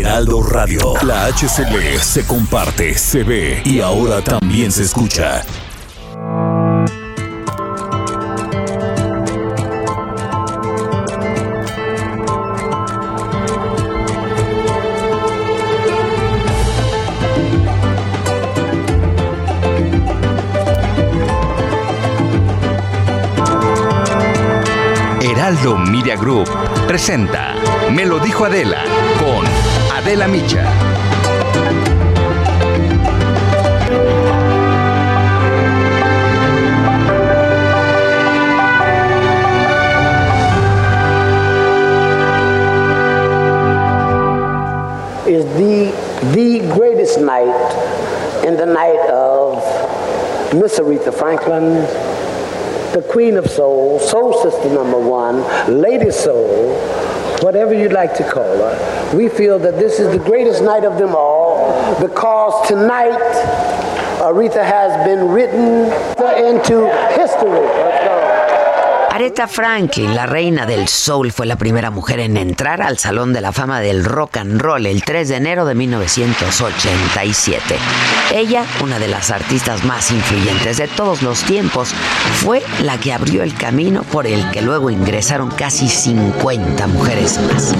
Heraldo Radio. La HCL se comparte, se ve y ahora también se escucha. Heraldo Media Group presenta Me lo dijo Adela con Adela Micha. is the the greatest night in the night of Miss Aretha Franklin, the Queen of Soul, Soul Sister number one, Lady Soul, whatever you'd like to call her. We feel that this is the greatest night of them all because tonight Aretha has been written into history. Aretha Franklin, la reina del soul, fue la primera mujer en entrar al Salón de la Fama del Rock and Roll el 3 de enero de 1987. Ella, una de las artistas más influyentes de todos los tiempos, fue la que abrió el camino por el que luego ingresaron casi 50 mujeres más.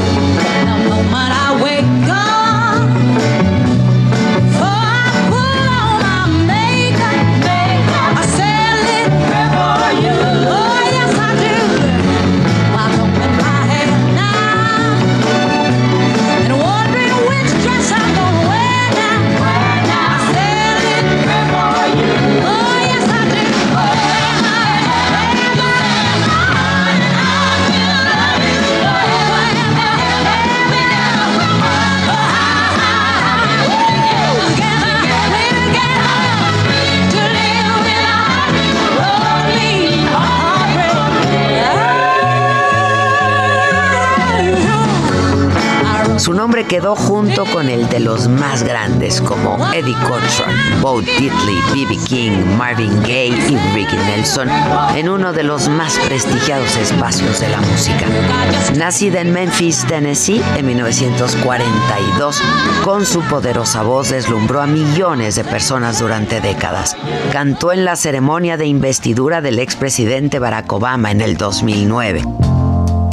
Su nombre quedó junto con el de los más grandes como Eddie Cochran, Bo Diddley, B.B. King, Marvin Gaye y Ricky Nelson en uno de los más prestigiados espacios de la música. Nacida en Memphis, Tennessee, en 1942, con su poderosa voz deslumbró a millones de personas durante décadas. Cantó en la ceremonia de investidura del expresidente Barack Obama en el 2009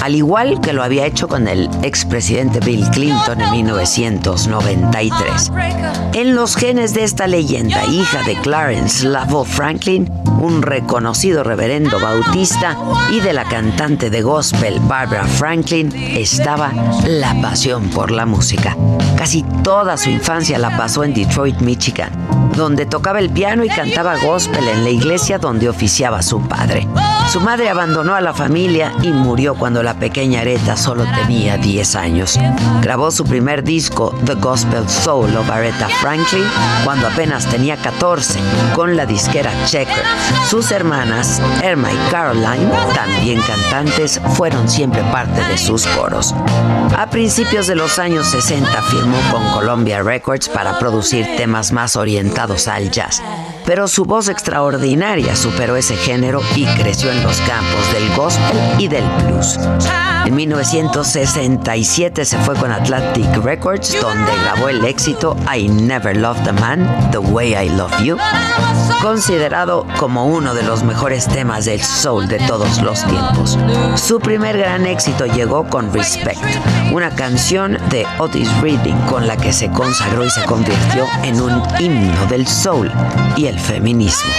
al igual que lo había hecho con el expresidente Bill Clinton en 1993. En los genes de esta leyenda, hija de Clarence Lavo Franklin, un reconocido reverendo bautista, y de la cantante de gospel Barbara Franklin, estaba la pasión por la música. Casi toda su infancia la pasó en Detroit, Michigan, donde tocaba el piano y cantaba gospel en la iglesia donde oficiaba su padre. Su madre abandonó a la familia y murió cuando la pequeña Aretha solo tenía 10 años. Grabó su primer disco, The Gospel Soul of Aretha Franklin, cuando apenas tenía 14, con la disquera Checker. Sus hermanas, Irma y Caroline, también cantantes, fueron siempre parte de sus coros. A principios de los años 60 firmó con Columbia Records para producir temas más orientados al jazz pero su voz extraordinaria superó ese género y creció en los campos del gospel y del blues. En 1967 se fue con Atlantic Records, donde grabó el éxito I Never Loved a Man the Way I Love You, considerado como uno de los mejores temas del soul de todos los tiempos. Su primer gran éxito llegó con Respect, una canción de Otis Reading con la que se consagró y se convirtió en un himno del soul y el feminismo.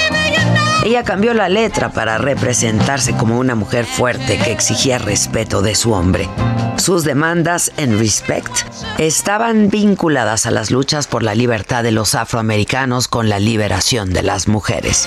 Ella cambió la letra para representarse como una mujer fuerte que exigía respeto de su hombre. Sus demandas en Respect estaban vinculadas a las luchas por la libertad de los afroamericanos con la liberación de las mujeres.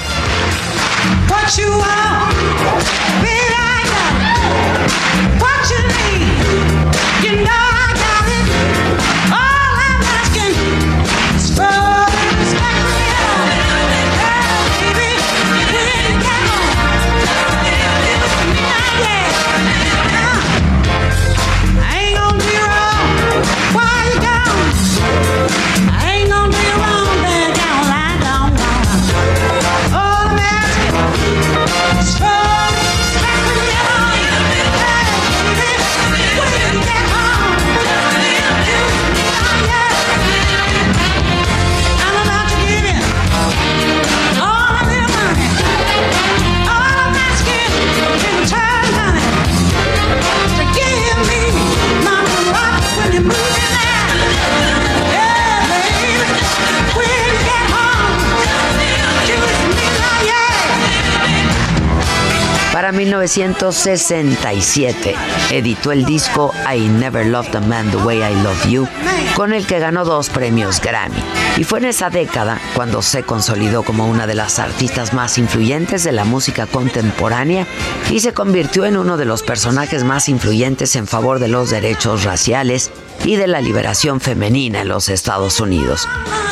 Para 1967 editó el disco I Never Loved a Man the Way I Love You, con el que ganó dos premios Grammy. Y fue en esa década cuando se consolidó como una de las artistas más influyentes de la música contemporánea y se convirtió en uno de los personajes más influyentes en favor de los derechos raciales y de la liberación femenina en los Estados Unidos.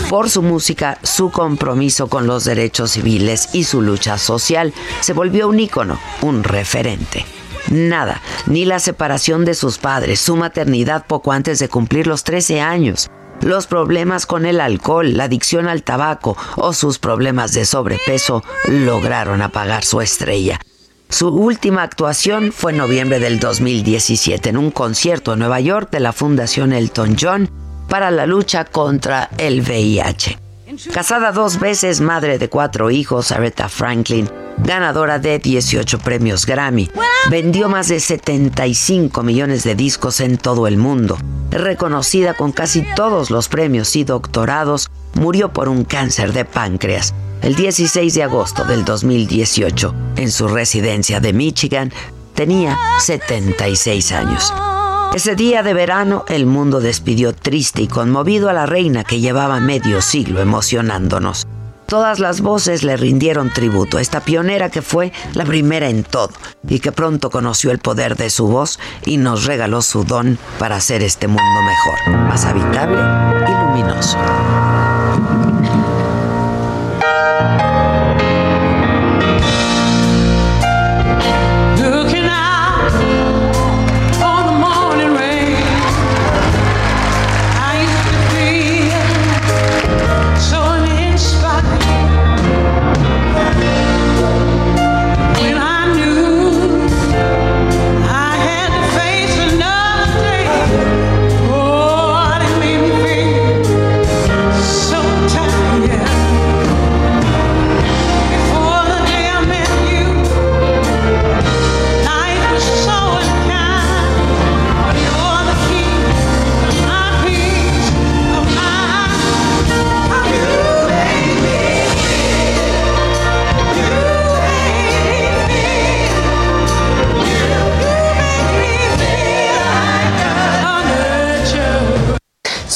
Por su música, su compromiso con los derechos civiles y su lucha social, se volvió un ícono, un referente. Nada, ni la separación de sus padres, su maternidad poco antes de cumplir los 13 años, los problemas con el alcohol, la adicción al tabaco o sus problemas de sobrepeso lograron apagar su estrella. Su última actuación fue en noviembre del 2017 en un concierto en Nueva York de la Fundación Elton John para la lucha contra el VIH. Casada dos veces, madre de cuatro hijos, Aretha Franklin, ganadora de 18 premios Grammy, vendió más de 75 millones de discos en todo el mundo. Reconocida con casi todos los premios y doctorados, murió por un cáncer de páncreas el 16 de agosto del 2018 en su residencia de Michigan. Tenía 76 años. Ese día de verano el mundo despidió triste y conmovido a la reina que llevaba medio siglo emocionándonos. Todas las voces le rindieron tributo a esta pionera que fue la primera en todo y que pronto conoció el poder de su voz y nos regaló su don para hacer este mundo mejor, más habitable y luminoso.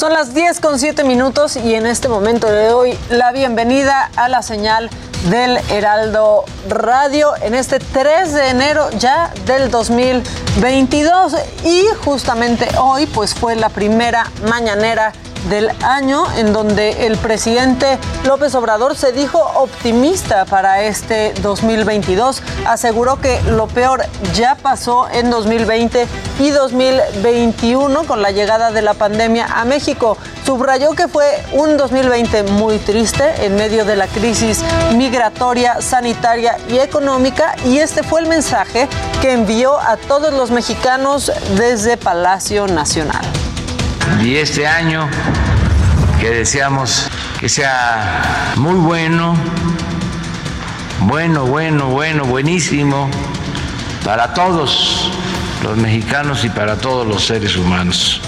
Son las 10 con 7 minutos y en este momento le doy la bienvenida a la señal del Heraldo Radio en este 3 de enero ya del 2022 y justamente hoy pues fue la primera mañanera del año en donde el presidente López Obrador se dijo optimista para este 2022. Aseguró que lo peor ya pasó en 2020 y 2021 con la llegada de la pandemia a México. Subrayó que fue un 2020 muy triste en medio de la crisis migratoria, sanitaria y económica y este fue el mensaje que envió a todos los mexicanos desde Palacio Nacional. Y este año que deseamos que sea muy bueno, bueno, bueno, bueno, buenísimo para todos los mexicanos y para todos los seres humanos.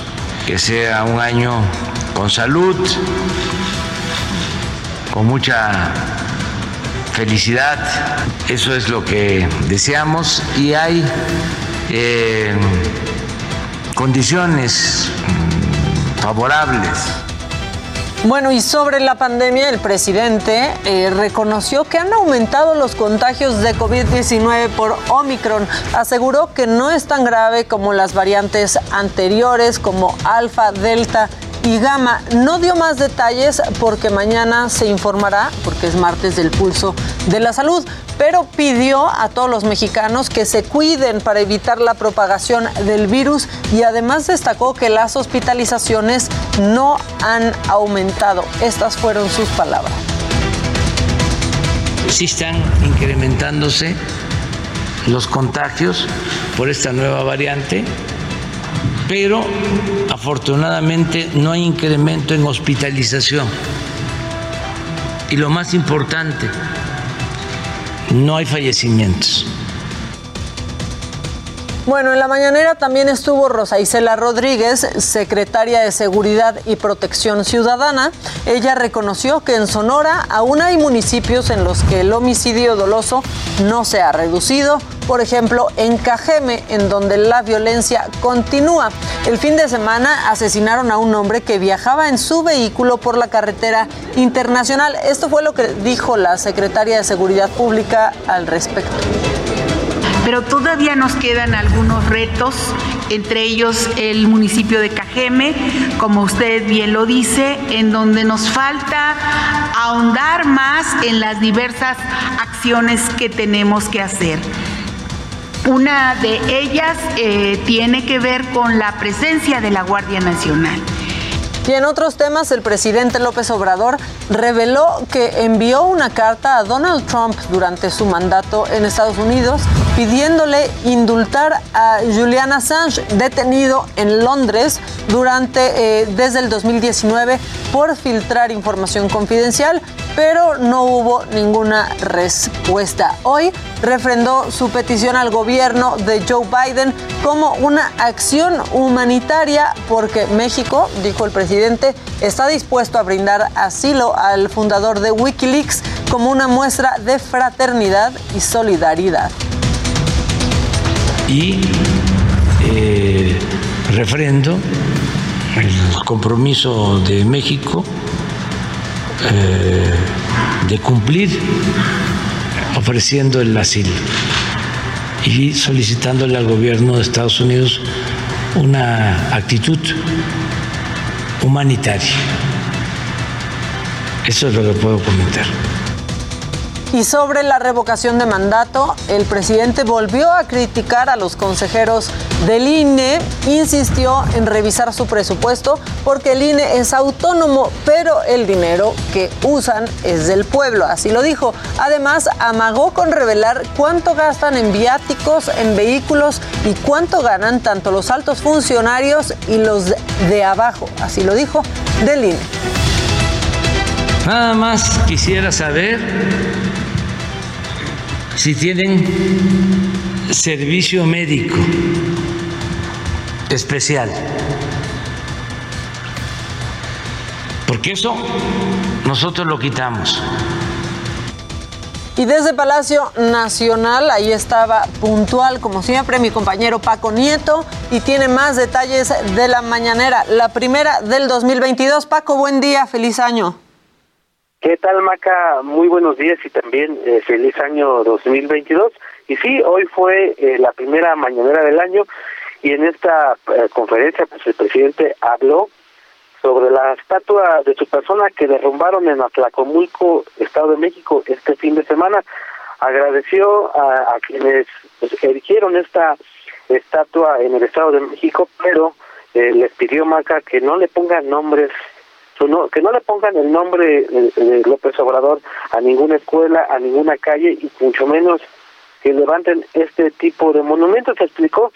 Que sea un año con salud, con mucha felicidad. Eso es lo que deseamos y hay eh, condiciones favorables. Bueno, y sobre la pandemia, el presidente eh, reconoció que han aumentado los contagios de COVID-19 por Omicron. Aseguró que no es tan grave como las variantes anteriores, como Alfa, Delta y Gama. No dio más detalles porque mañana se informará, porque es martes del pulso de la salud, pero pidió a todos los mexicanos que se cuiden para evitar la propagación del virus y además destacó que las hospitalizaciones no han aumentado. Estas fueron sus palabras. Sí están incrementándose los contagios por esta nueva variante pero afortunadamente no hay incremento en hospitalización. Y lo más importante, no hay fallecimientos. Bueno, en la mañanera también estuvo Rosa Isela Rodríguez, secretaria de Seguridad y Protección Ciudadana. Ella reconoció que en Sonora aún hay municipios en los que el homicidio doloso no se ha reducido. Por ejemplo, en Cajeme, en donde la violencia continúa. El fin de semana asesinaron a un hombre que viajaba en su vehículo por la carretera internacional. Esto fue lo que dijo la secretaria de Seguridad Pública al respecto pero todavía nos quedan algunos retos, entre ellos el municipio de Cajeme, como usted bien lo dice, en donde nos falta ahondar más en las diversas acciones que tenemos que hacer. Una de ellas eh, tiene que ver con la presencia de la Guardia Nacional. Y en otros temas, el presidente López Obrador reveló que envió una carta a Donald Trump durante su mandato en Estados Unidos pidiéndole indultar a Julian Assange, detenido en Londres durante, eh, desde el 2019 por filtrar información confidencial, pero no hubo ninguna respuesta. Hoy refrendó su petición al gobierno de Joe Biden como una acción humanitaria porque México, dijo el presidente, está dispuesto a brindar asilo al fundador de Wikileaks como una muestra de fraternidad y solidaridad. Y eh, refrendo el compromiso de México eh, de cumplir ofreciendo el asilo y solicitándole al gobierno de Estados Unidos una actitud humanitaria. Eso es lo que puedo comentar. Y sobre la revocación de mandato, el presidente volvió a criticar a los consejeros del INE, insistió en revisar su presupuesto porque el INE es autónomo, pero el dinero que usan es del pueblo, así lo dijo. Además, amagó con revelar cuánto gastan en viáticos, en vehículos y cuánto ganan tanto los altos funcionarios y los de abajo, así lo dijo, del INE. Nada más quisiera saber si tienen servicio médico especial. Porque eso nosotros lo quitamos. Y desde Palacio Nacional, ahí estaba puntual, como siempre, mi compañero Paco Nieto y tiene más detalles de la mañanera, la primera del 2022. Paco, buen día, feliz año. ¿Qué tal, Maca? Muy buenos días y también eh, feliz año 2022. Y sí, hoy fue eh, la primera mañanera del año y en esta eh, conferencia pues el presidente habló sobre la estatua de su persona que derrumbaron en Atlacomulco, Estado de México, este fin de semana. Agradeció a, quienes pues, erigieron esta estatua en el Estado de México, pero les pidió Maca que no le pongan nombres que no le pongan el nombre de, López Obrador a ninguna escuela, a ninguna calle y mucho menos que levanten este tipo de monumentos. Explicó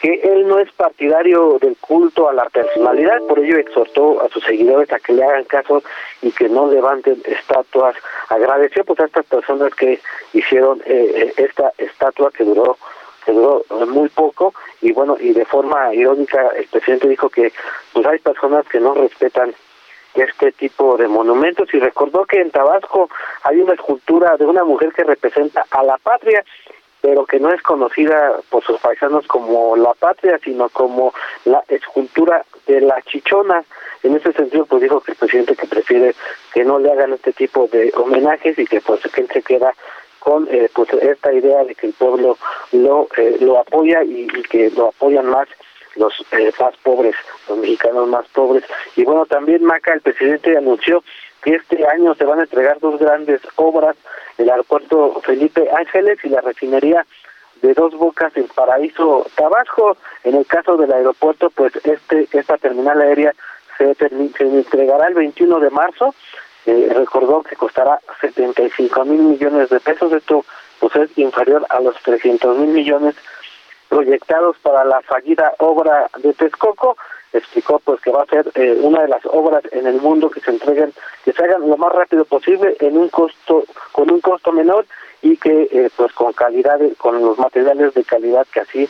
que él no es partidario del culto a la personalidad, por ello exhortó a sus seguidores a que le hagan caso y que no levanten estatuas. Agradeció pues a estas personas que hicieron eh, eh, esta estatua que duró que duró muy poco y bueno y de forma irónica el presidente dijo que pues hay personas que no respetan este tipo de monumentos y recordó que en Tabasco hay una escultura de una mujer que representa a la patria pero que no es conocida por sus paisanos como la patria, sino como la escultura de la chichona. En ese sentido, pues dijo que el presidente que prefiere que no le hagan este tipo de homenajes y que pues que él se queda con eh, pues esta idea de que el pueblo lo eh, lo apoya y que lo apoyan más los eh, más pobres, los mexicanos más pobres. Y bueno, también Maca, el presidente anunció que este año se van a entregar dos grandes obras, el aeropuerto Felipe Ángeles y la refinería de dos bocas en Paraíso Tabasco. En el caso del aeropuerto, pues este esta terminal aérea se, se entregará el 21 de marzo. Eh, recordó que costará 75 mil millones de pesos. Esto pues es inferior a los 300 mil millones proyectados para la fallida obra de Texcoco. Explicó pues que va a ser eh, una de las obras en el mundo que se entreguen que se hagan lo más rápido posible en un costo con un costo menor y que eh, pues con calidad con los materiales de calidad que así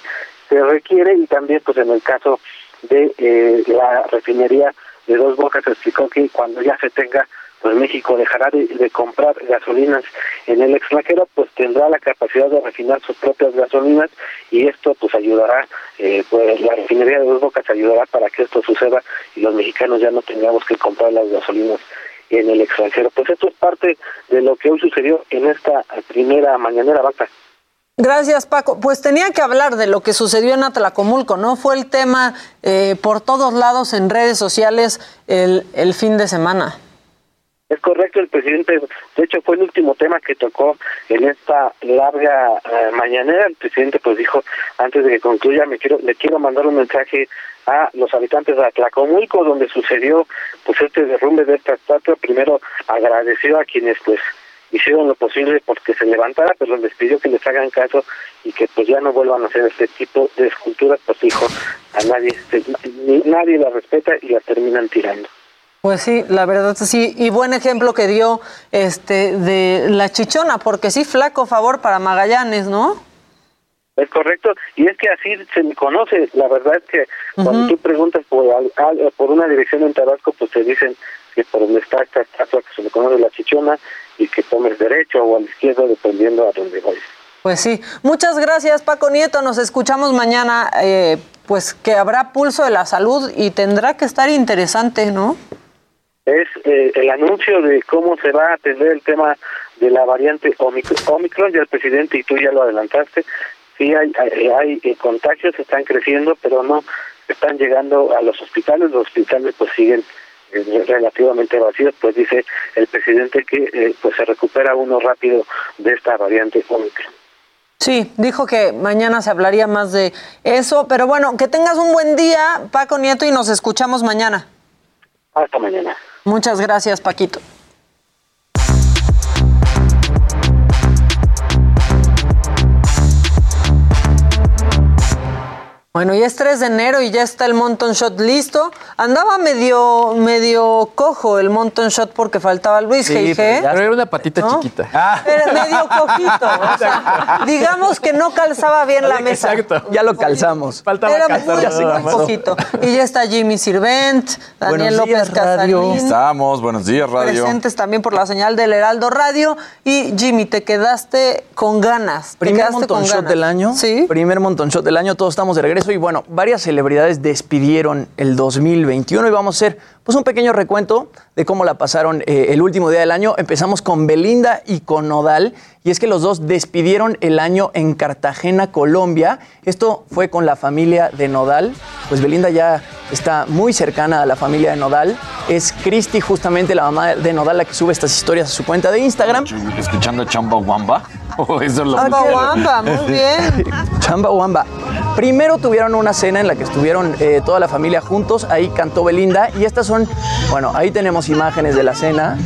se requiere. Y también pues en el caso de eh, la refinería de Dos Bocas explicó que cuando ya se tenga pues México dejará de, comprar gasolinas en el extranjero, pues tendrá la capacidad de refinar sus propias gasolinas y esto pues ayudará, eh, pues la refinería de Dos Bocas ayudará para que esto suceda y los mexicanos ya no tengamos que comprar las gasolinas en el extranjero. Pues esto es parte de lo que hoy sucedió en esta primera mañanera vaca. Gracias, Paco. Pues tenía que hablar de lo que sucedió en Atlacomulco, ¿no? Fue el tema eh, por todos lados en redes sociales el, el fin de semana. Es correcto, el presidente, de hecho fue el último tema que tocó en esta larga eh, mañanera. El presidente pues dijo, antes de que concluya, me quiero, le quiero mandar un mensaje a los habitantes de Atlacomulco, donde sucedió pues este derrumbe de esta estatua. Primero agradeció a quienes pues hicieron lo posible porque se levantara, pero les pidió que les hagan caso y que pues ya no vuelvan a hacer este tipo de esculturas, pues dijo, a nadie, nadie la respeta y la terminan tirando. Pues sí, la verdad sí, y buen ejemplo que dio este de la chichona, porque sí, flaco favor para Magallanes, ¿no? Es correcto, y es que así se me conoce, la verdad es que cuando tú preguntas por, por una dirección en Tabasco, pues te dicen que por donde está esta estatua que se le conoce la chichona y que tomes derecho o a la izquierda dependiendo a dónde vayas. Pues sí, muchas gracias Paco Nieto, nos escuchamos mañana, eh, pues que habrá pulso de la salud y tendrá que estar interesante, ¿no? Es eh, el anuncio de cómo se va a atender el tema de la variante Omicron, ya el presidente y tú ya lo adelantaste, sí hay, hay, eh, contagios, están creciendo, pero no están llegando a los hospitales, los hospitales pues siguen eh, relativamente vacíos, pues dice el presidente que pues se recupera uno rápido de esta variante Omicron. Sí, dijo que mañana se hablaría más de eso, pero bueno, que tengas un buen día, Paco Nieto, y nos escuchamos mañana. Hasta mañana. Muchas gracias, Paquito. Bueno, ya es 3 de enero y ya está el Monton Shot listo. Andaba medio medio cojo el Monton Shot porque faltaba Luis sí, Pero, era una patita chiquita. Ah. Era medio cojito. O sea, digamos que no calzaba bien la mesa. Exacto. Ya lo calzamos. Faltaba era muy, muy poquito. Y ya está Jimmy Sirvent, Daniel López Casarín. Estamos, buenos días, Radio. Presentes también por la señal del Heraldo Radio. Y Jimmy, te quedaste con ganas. Primer Monton Shot del año. Sí. Primer Monton Shot del año. Todos estamos de regreso y bueno, varias celebridades despidieron el 2021 y vamos a hacer pues un pequeño recuento de cómo la pasaron eh, el último día del año. Empezamos con Belinda y con Nodal y es que los dos despidieron el año en Cartagena, Colombia. Esto fue con la familia de Nodal. Pues Belinda ya está muy cercana a la familia de Nodal. Es Christy, justamente la mamá de Nodal, la que sube estas historias a su cuenta de Instagram. Escuchando Chamba Wamba. eso es lo Chamba Wamba, muy bien. Chamba Wamba. Primero tuvieron una cena en la que estuvieron eh, toda la familia juntos. Ahí cantó Belinda y estas bueno, ahí tenemos imágenes de la cena.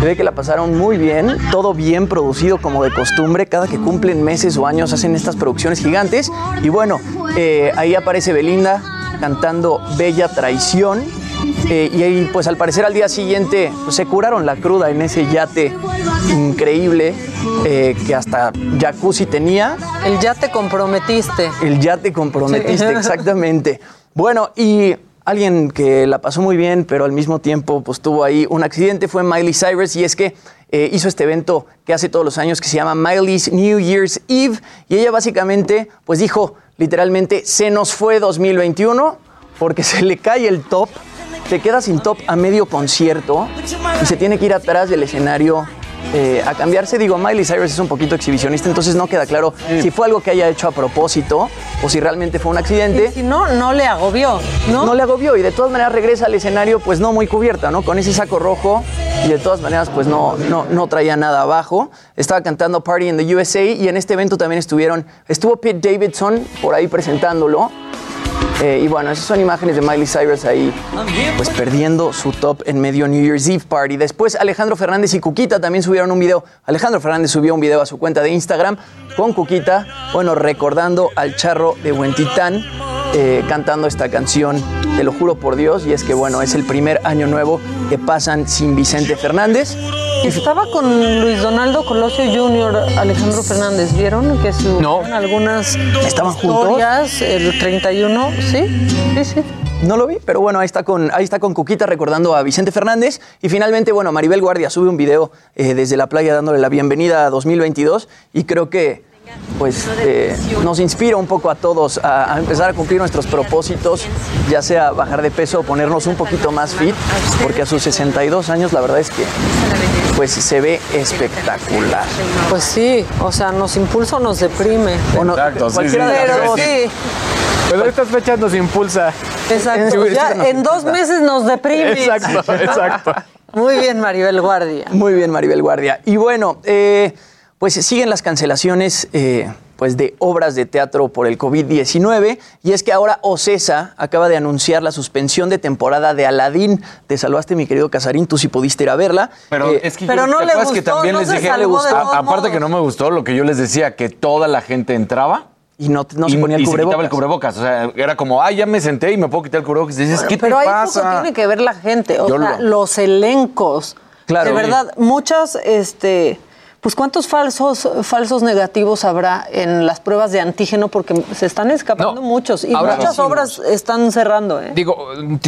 Se ve que la pasaron muy bien, todo bien producido como de costumbre. Cada que cumplen meses o años hacen estas producciones gigantes. Y bueno, eh, ahí aparece Belinda cantando Bella Traición. Eh, y ahí, pues al parecer al día siguiente pues, se curaron la cruda en ese yate increíble eh, que hasta jacuzzi tenía. El ya te comprometiste. El ya te comprometiste, exactamente. Bueno, y alguien que la pasó muy bien, pero al mismo tiempo pues tuvo ahí un accidente fue Miley Cyrus y es que eh, hizo este evento que hace todos los años que se llama Miley's New Year's Eve y ella básicamente pues dijo literalmente se nos fue 2021 porque se le cae el top, se queda sin top a medio concierto y se tiene que ir atrás del escenario eh, a cambiarse. Digo, Miley Cyrus es un poquito exhibicionista, entonces no queda claro si fue algo que haya hecho a propósito o si realmente fue un accidente. si no, no le agobió, ¿no? No le agobió y de todas maneras regresa al escenario pues no muy cubierta, ¿no? Con ese saco rojo y de todas maneras pues no, no, no traía nada abajo. Estaba cantando Party in the USA y en este evento también estuvieron, estuvo Pete Davidson por ahí presentándolo. Eh, y bueno, esas son imágenes de Miley Cyrus ahí, pues perdiendo su top en medio New Year's Eve Party. Después Alejandro Fernández y Cuquita también subieron un video. Alejandro Fernández subió un video a su cuenta de Instagram con Cuquita, bueno, recordando al charro de Huentitán. Eh, cantando esta canción, te lo juro por Dios, y es que bueno, es el primer año nuevo que pasan sin Vicente Fernández. Estaba con Luis Donaldo Colosio Jr., Alejandro Fernández. ¿Vieron que subieron algunas ¿Estaban juntos? historias el 31? Sí, sí, sí. No lo vi, pero bueno, ahí está con, ahí está con Cuquita recordando a Vicente Fernández. Y finalmente, bueno, Maribel Guardia sube un video eh, desde la playa dándole la bienvenida a 2022 y creo que pues eh, nos inspira un poco a todos a, a empezar a cumplir nuestros propósitos, ya sea bajar de peso o ponernos un poquito más fit, porque a sus 62 años la verdad es que pues se ve espectacular. Pues sí, o sea, nos impulsa o nos deprime. O no- Exacto, sí, cualquiera sí. de las Pero dos. sí, Pero estas fechas nos impulsa. exacto. Ya en dos meses nos deprime. Exacto, exacto. Muy bien, Maribel Guardia. Muy bien, Maribel Guardia. Y bueno, eh, pues siguen las cancelaciones eh, pues de obras de teatro por el COVID-19 y es que ahora Ocesa acaba de anunciar la suspensión de temporada de Aladín. Te salvaste, mi querido Casarín, tú sí pudiste ir a verla. Pero Eh, es que pero yo- no ¿te le acuerdas que gustó, también no les dije, A- todos aparte que no me gustó lo que yo les decía, que toda la gente entraba y no, no se y, ponía el y se quitaba el cubrebocas. O sea, era como, ah, ya me senté y me puedo quitar el cubrebocas. Y dices, ¿qué Pero te ahí pasa? tiene que ver la gente, o Yo sea, lo- los elencos. Claro. De verdad, muchas, este, pues cuántos falsos, falsos negativos habrá en las pruebas de antígeno porque se están escapando No, muchos y ahora muchas decimos. obras están cerrando, ¿eh? Digo,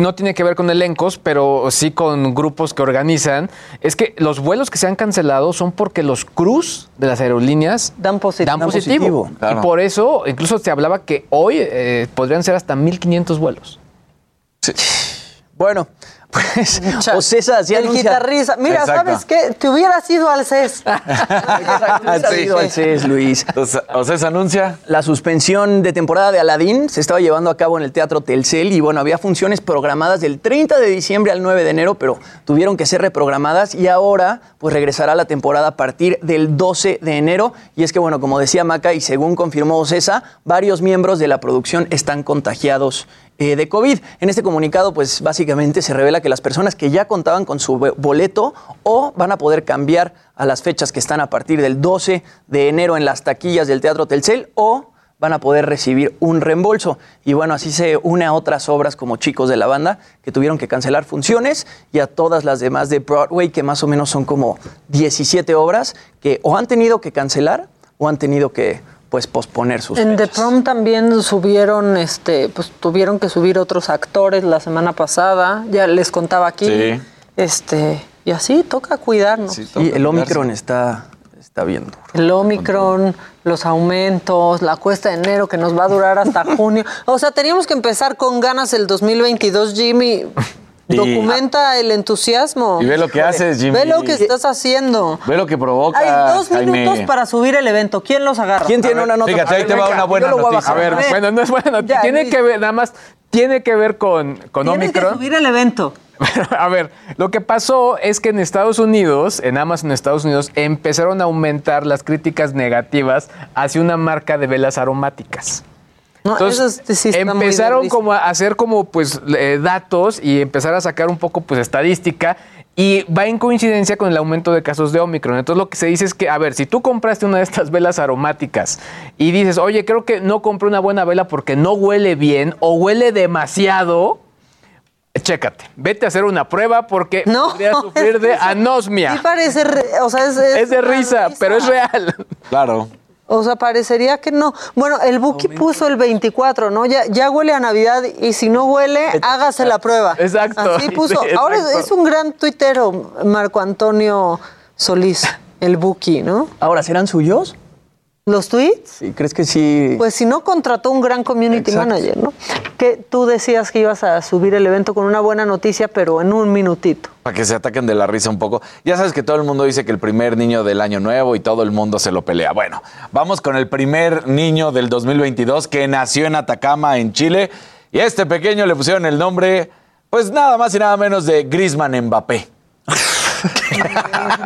no tiene que ver con elencos, pero sí con grupos que organizan. Es que los vuelos que se han cancelado son porque los cruz de las aerolíneas Dan positivo. dan Dan positivo. positivo, claro. Y por eso, incluso se hablaba que hoy eh, podrían ser hasta 1.500 vuelos. Bueno, pues Cha- Ocesa sí el anuncia... guitarrista. Mira, Exacto. ¿sabes qué? Te hubieras ido al CES. Exacto, Sí. ido al CES, Luis. Entonces, o se anuncia. La suspensión de temporada de Aladdin se estaba llevando a cabo en el Teatro Telcel y bueno, había funciones programadas del 30 de diciembre al 9 de enero, pero tuvieron que ser reprogramadas y ahora pues regresará la temporada a partir del 12 de enero. Y es que bueno, como decía Maca y según confirmó Ocesa, varios miembros de la producción están contagiados eh, de COVID. En este comunicado pues básicamente se revela que las personas que ya contaban con su bo- boleto o van a poder cambiar a las fechas que están a partir del 12 de enero en las taquillas del Teatro Telcel o van a poder recibir un reembolso. Y bueno, así se une a otras obras como Chicos de la Banda, que tuvieron que cancelar funciones, y a todas las demás de Broadway, que más o menos son como 17 obras, que o han tenido que cancelar o han tenido que pues posponer sus En The. Prom también subieron, este, pues tuvieron que subir otros actores la semana pasada. Ya les contaba aquí. Sí. Este, y así toca cuidarnos. Sí, Y el cuidarse. Omicron está, está bien duro. El Omicron, los aumentos, la cuesta de enero que nos va a durar hasta junio. O sea, teníamos que empezar con ganas el 2022, Jimmy. Y- Documenta el entusiasmo. Y ve lo que haces, Jimmy. Ve lo que estás haciendo. Ve lo que provoca. Hay dos Jaime. minutos para subir el evento. ¿Quién los agarra? ¿Quién tiene una nota? fíjate, ahí ver, te va una buena voy a noticia. A ver, ver. bueno, no es buena Ya, Tiene que ver, nada más, tiene que ver con, con Tienes que Omicron. subir el evento. A ver, lo que pasó es que en Estados Unidos, en Amazon Estados Unidos, empezaron a aumentar las críticas negativas hacia una marca de velas aromáticas. No, Entonces, eso sí está muy empezaron como a hacer como pues eh, datos y empezar a sacar un poco pues estadística y va en coincidencia con el aumento de casos de Omicron. Entonces lo que se dice es que, a ver, si tú compraste una de estas velas aromáticas y dices, oye, creo que no compré una buena vela porque no huele bien o huele demasiado, chécate, vete a hacer una prueba porque No, podrías sufrir de anosmia. Sí parece, re- o sea, es, Es de risa, pero es real. Claro. O sea, parecería que no. Bueno, el Buki puso el 24, ¿no? Ya, ya huele a Navidad y si no huele, hágase la prueba. Exacto. Así puso. Sí, Ahora es, un gran tuitero, Marco Antonio Solís, el Buki, ¿no? Ahora, ¿serán suyos? ¿Los tweets? Sí, ¿crees que sí? Pues si no contrató un gran community Exacto. manager, ¿no? Que tú decías que ibas a subir el evento con una buena noticia, pero en un minutito. Para que se ataquen de la risa un poco. Ya sabes que todo el mundo dice que el primer niño del año nuevo y todo el mundo se lo pelea. Bueno, vamos con el primer niño del 2022 que nació en Atacama, en Chile. Y a este pequeño le pusieron el nombre, pues nada más y nada menos de Grisman Mbappé.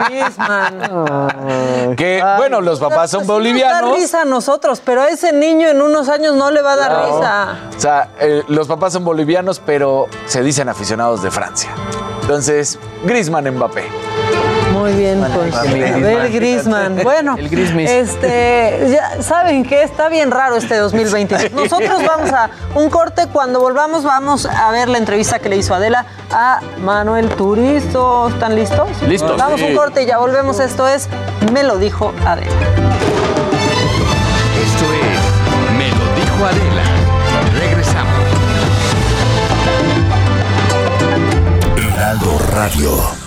Griezmann. Que, bueno, los papás son Pues bolivianos. da risa a nosotros, pero a ese niño en unos años no le va a dar risa. O sea, eh, los papás son bolivianos, pero se dicen aficionados de Francia. Entonces, Grisman Mbappé. Muy bien, pues. A ver, Grisman. Bueno, El este, ya saben que está bien raro este 2020. Nosotros vamos a un corte. Cuando volvamos, vamos a ver la entrevista que le hizo Adela a Manuel Turizo. ¿Están listos? Listos. Vamos a un corte y ya volvemos. Esto es Me lo dijo Adela. Esto es Me lo dijo Adela. Regresamos. Heraldo Radio.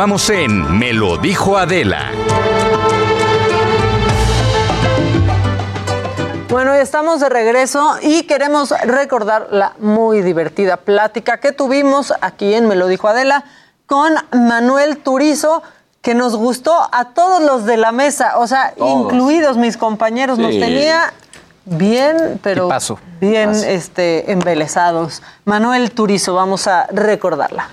Continuamos en Me lo dijo Adela. Bueno, ya estamos de regreso y queremos recordar la muy divertida plática que tuvimos aquí en Me lo dijo Adela con Manuel Turizo, que nos gustó a todos los de la mesa, o sea, Todos. incluidos mis compañeros, nos tenía bien, pero bien este, embelesados. Manuel Turizo, vamos a recordarla.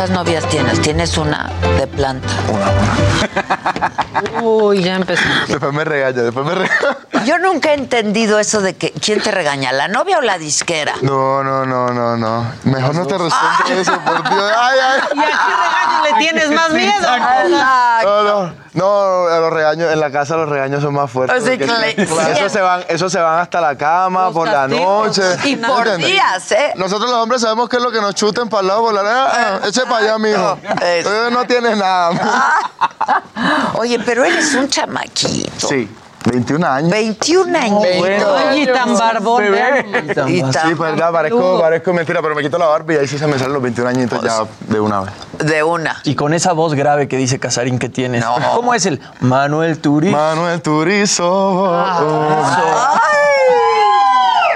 ¿Cuántas novias tienes? ¿Tienes una de planta? Uy, ya empezó. Después me regaña, después me regaña. Yo nunca he entendido eso de que ¿quién te regaña? ¿La novia o la disquera? No, no, no, no, no. Mejor no te responde eso, por Dios. Ay, ay. ¿Y a qué regaño le tienes más miedo? No, no, no, a los regaños, en la casa los regaños son más fuertes. Sí, porque claro. Eso se van, eso se van hasta la cama, Los por la noche. Y por ¿Entiendes? días, ¿eh? Nosotros los hombres sabemos qué es lo que nos chuten para el lado, por la para allá, mijo. Entonces no tienes nada. Oye, pero eres un chamaquito. Sí, 21 años. 21 años. Oye, y tan barbón. Y tan Sí, pues ya parezco, parezco mentira, pero me quito la barba y ahí sí se me salen los 21 añitos ya de una vez. De una. Y con esa voz grave que dice Casarín que tienes. ¿Cómo es el Manuel Turizo? Manuel Turizo.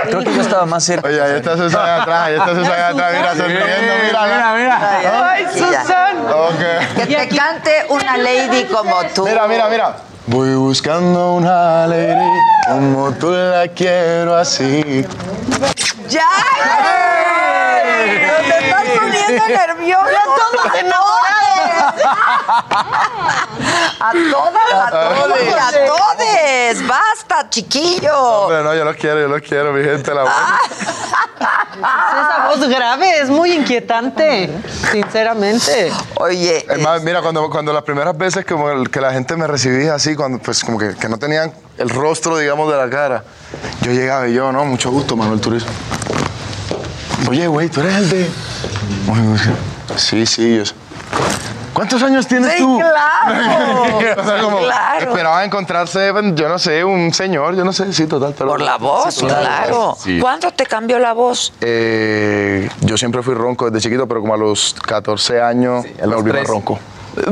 Creo que yo estaba más cerca. Oye, ahí está Susana atrás, ahí está Susana atrás, mira, sonriendo, mira, mira, mira. Ay, Susan. Ok. Que te cante una lady como tú. Mira, mira, mira. Voy buscando una lady como tú la quiero así. ¡Ya! ¡Nos estás poniendo nerviosos! todos enamorados! ¡A todas, a todos y a todes! ¡Basta, chiquillo! Hombre, no, yo los quiero, yo los quiero, mi gente. La Ah. Esa voz grave es muy inquietante, sinceramente. Oye. Es más, mira, cuando, cuando las primeras veces como que la gente me recibía así, cuando pues como que, que no tenían el rostro, digamos, de la cara, yo llegaba y yo, no, mucho gusto, Manuel Turizo. Oye, güey, tú eres el de... Sí, sí, yo sé. ¿Cuántos años tienes Sí, tú? claro. O sea, como Claro. Esperaba encontrarse, yo no sé, un señor, yo no sé, sí, total. Pero, Por la voz, Sí, claro. Sí. ¿Cuándo te cambió la voz? Eh, yo siempre fui ronco desde chiquito, pero como a los 14 años me volví más 13. ronco.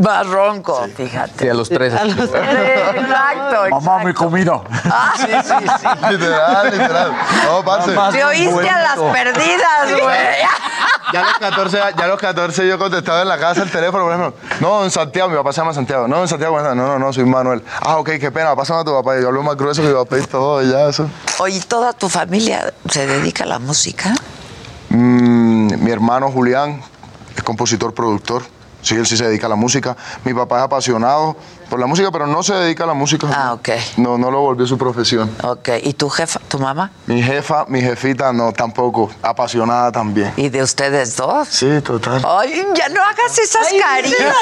Más ronco, fíjate. Sí, a los tres. A los tres, exacto, Mamá, mi comida. Sí, sí, sí. literal, literal. No, parce. Te oíste a las perdidas, güey. Ya a los 14, ya a los 14 yo contestaba en la casa el teléfono, por ejemplo. No, en Santiago, mi papá se llama Santiago. No, en Santiago, no, no, no, soy Manuel. Ah, ok, qué pena, pásame a tu papá. Yo hablo más grueso que mi papá y todo, y ya eso. Oye, ¿toda tu familia se dedica a la música? Mm, mi hermano Julián es compositor, productor. Sí, él sí se dedica a la música. Mi papá es apasionado por la música, pero no se dedica a la música. Ah, ok. No, no lo volvió su profesión. Ok. ¿Y tu jefa, tu mamá? Mi jefa, mi jefita, no, tampoco. Apasionada también. ¿Y de ustedes dos? Sí, total. Ay, ya no hagas esas caritas.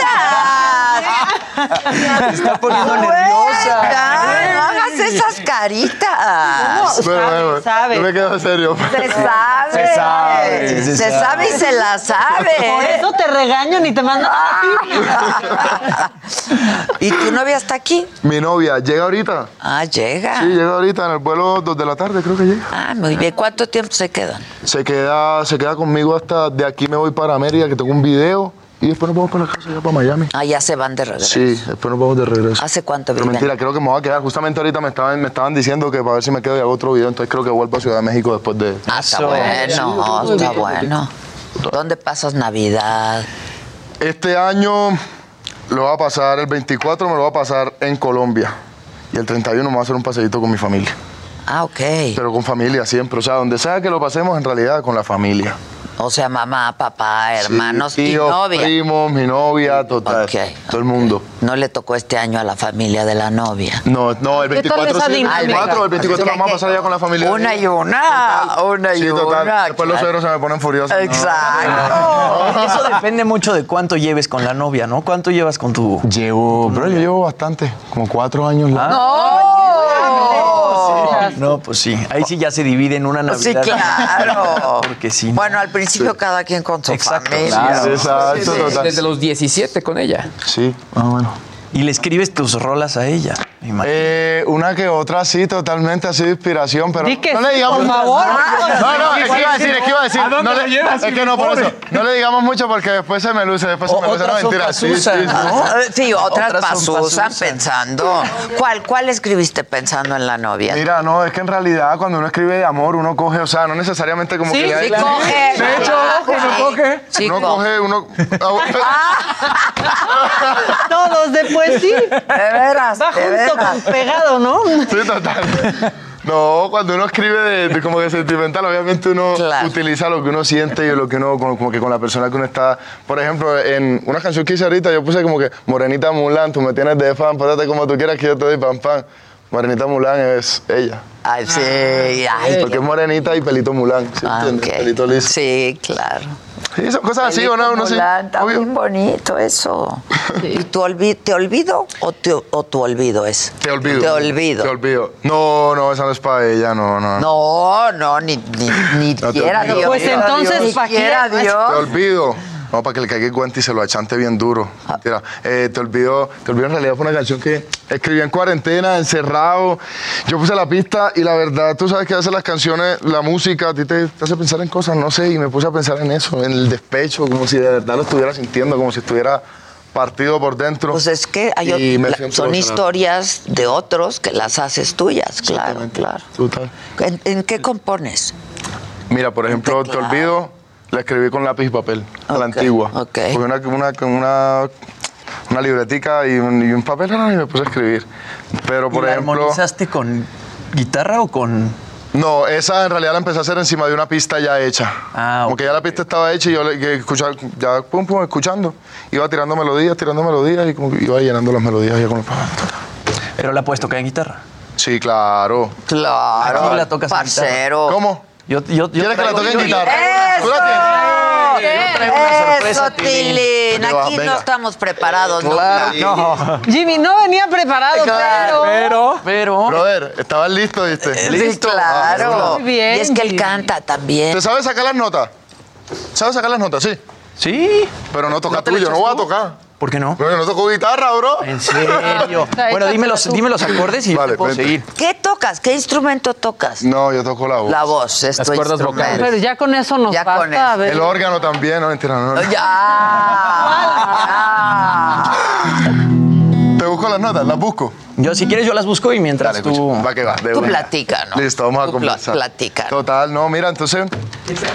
Se está poniendo Güey, nerviosa. ya, no hagas esas caritas. Pero, bueno, sabe. Yo me quedo serio. Se sabe. Se sabe, Se, se sabe. y se la sabe. Por eso te regañan y te mandan a ¿Y tu novia está aquí? Mi novia, ¿llega ahorita? Ah, llega. Sí, llega ahorita en el vuelo 2 de la tarde, creo que llega. Ah, muy bien. ¿Cuánto tiempo se quedan? Se queda, se queda conmigo hasta de aquí me voy para Mérida, que tengo un video. Y después nos vamos para la casa, ya para Miami. Ah, ya se van de regreso. Sí, después nos vamos de regreso. ¿Hace cuánto Pero viven? mentira, creo que me voy a quedar. Justamente ahorita me estaban, me estaban diciendo que para ver si me quedo y hago otro video, entonces creo que vuelvo a Ciudad de México después de... Ah, está bueno, está bueno. ¿Dónde pasas Navidad? Este año lo voy a pasar el 24, me lo voy a pasar en Colombia. Y el 31 me voy a hacer un paseíto con mi familia. Ah, ok. Pero con familia siempre. O sea, donde sea que lo pasemos, en realidad con la familia. O sea, mamá, papá, hermanos Sí, y tíos, novia. primos, mi novia, total. Todo el mundo. No le tocó este año a la familia de la novia. No, no, el ¿Qué tal 24 esa sí, el dinámica? 24, el 24 Así lo vamos que a pasar ya con la familia. Una y una, una y Sí, total. una, Después los suegros se me ponen furiosos. Exacto. Eso depende mucho de cuánto lleves con la novia, ¿no? ¿Cuánto llevas con tu...? Llevo, bro, yo llevo bastante, como cuatro años. Ah. ¡No! No, pues sí. Ahí sí ya se divide en una Sí, Navidad. claro. Porque sí. Bueno, al principio cada quien con su familia. Claro. Exacto, desde los 17 con ella. Sí, ah, bueno. Y le escribes tus rolas a ella. Eh, una que otra sí, totalmente así de inspiración, pero que no le digamos por favor. No, no, es que iba a decir, es que iba a decir. ¿A dónde no la le- llevas, es que no, por eso. No le digamos mucho porque después se me luce, después se O- me luce. No, mentira. Sí, sí, pasusan, sí. ¿no? Eh, Sí, otras, Otras pasusan. pensando. ¿Cuál, ¿Cuál escribiste pensando en la novia? Mira, no, es que en realidad cuando uno escribe de amor, uno coge, o sea, no necesariamente como Sí, que le sí coge. De hecho, uno Sí, coge. uno coge. uno. Todos después sí. De veras, de veras. Con pegado, ¿no? Sí, total. No, cuando uno escribe de, de como de sentimental, obviamente uno Claro. utiliza lo que uno siente y lo que uno, como, como que con la persona que uno está. Por ejemplo, en una canción que hice ahorita, yo puse como que Morenita Mulan, tú me tienes de fan, párate como tú quieras que yo te doy pan pan. Morenita Mulan es ella. Ay, sí, ay. Porque es morenita y pelito Mulan, ¿sí Ah, entiendes? ok. Pelito liso. Sí, claro. Sí, son cosas así, Pelito ¿o no? Uno sí, Mulán, Está obvio. bien bonito eso. ¿Y tu olvi- ¿Te olvido o, te- o tu olvido es? Te olvido. Te olvido. Te olvido. No, no, esa no es para ella, no, no. No, no, ni, ni, ni No te quiera. Dios. Pues entonces, ni quiera Te Dios. olvido. No, para que le caiga el guante y se lo achante bien duro. Mentira. Eh, te olvido. Te olvido en realidad fue una canción que escribí en cuarentena, encerrado. Yo puse la pista y la verdad, tú sabes que veces las canciones, la música, a ti te, te hace pensar en cosas, no sé, y me puse a pensar en eso, en el despecho, como si de verdad lo estuviera sintiendo, como si estuviera partido por dentro. Pues es que hay la- son historias de otros que las haces tuyas, claro, claro. Total. ¿En, en qué compones? Mira, por ejemplo, Te olvido, la escribí con lápiz y papel, a la antigua. ok. Porque una, una, una, una libretica y un, y un papel ah, y me puse a escribir. Pero, ¿Y por la ejemplo... armonizaste con guitarra o con...? No, esa en realidad la empecé a hacer encima de una pista ya hecha. Ah, Como que ya la pista estaba hecha y yo le escuchaba, ya pum, pum, escuchando. Iba tirando melodías, tirando melodías y como que iba llenando las melodías ya con el Pero la puedes tocar en guitarra. Sí, claro. Claro, Aquí la tocas en parcero. ¿Cómo? Yo, yo, yo ¿Quieres que la toque en guitarra? ¿Tú la tienes? Yo traigo una sorpresa, Eso, Tilín. Aquí no estamos preparados. Claro, no. Jimmy no venía preparado, Claro, pero... Pero... Brother, ¿estabas listo, viste? Sí, claro. Muy bien, y es que él canta también. ¿Te sabes sacar las notas? ¿Sabes sacar las notas? Sí. Sí. Pero no toca ¿No te le tuyo, no voy a tocar. ¿Por qué no? Pero yo no toco guitarra, bro. En serio. Bueno, dime los, dime los acordes y yo te puedo vente. seguir. ¿Qué tocas? ¿Qué instrumento tocas? No, yo toco la voz. La voz, es Las tu cuerdas vocales. Pero ya con eso nos Ya basta. con eso. A ver. El órgano también, no, mentira, no. no. Ya. ya. ¿Te busco las notas? ¿Las busco? Yo, si quieres, yo las busco y mientras Dale, tú... escucha. Va que va. de Tú platica, ¿no? Listo, vamos a Tú conversar. platica. Total, no, mira, entonces,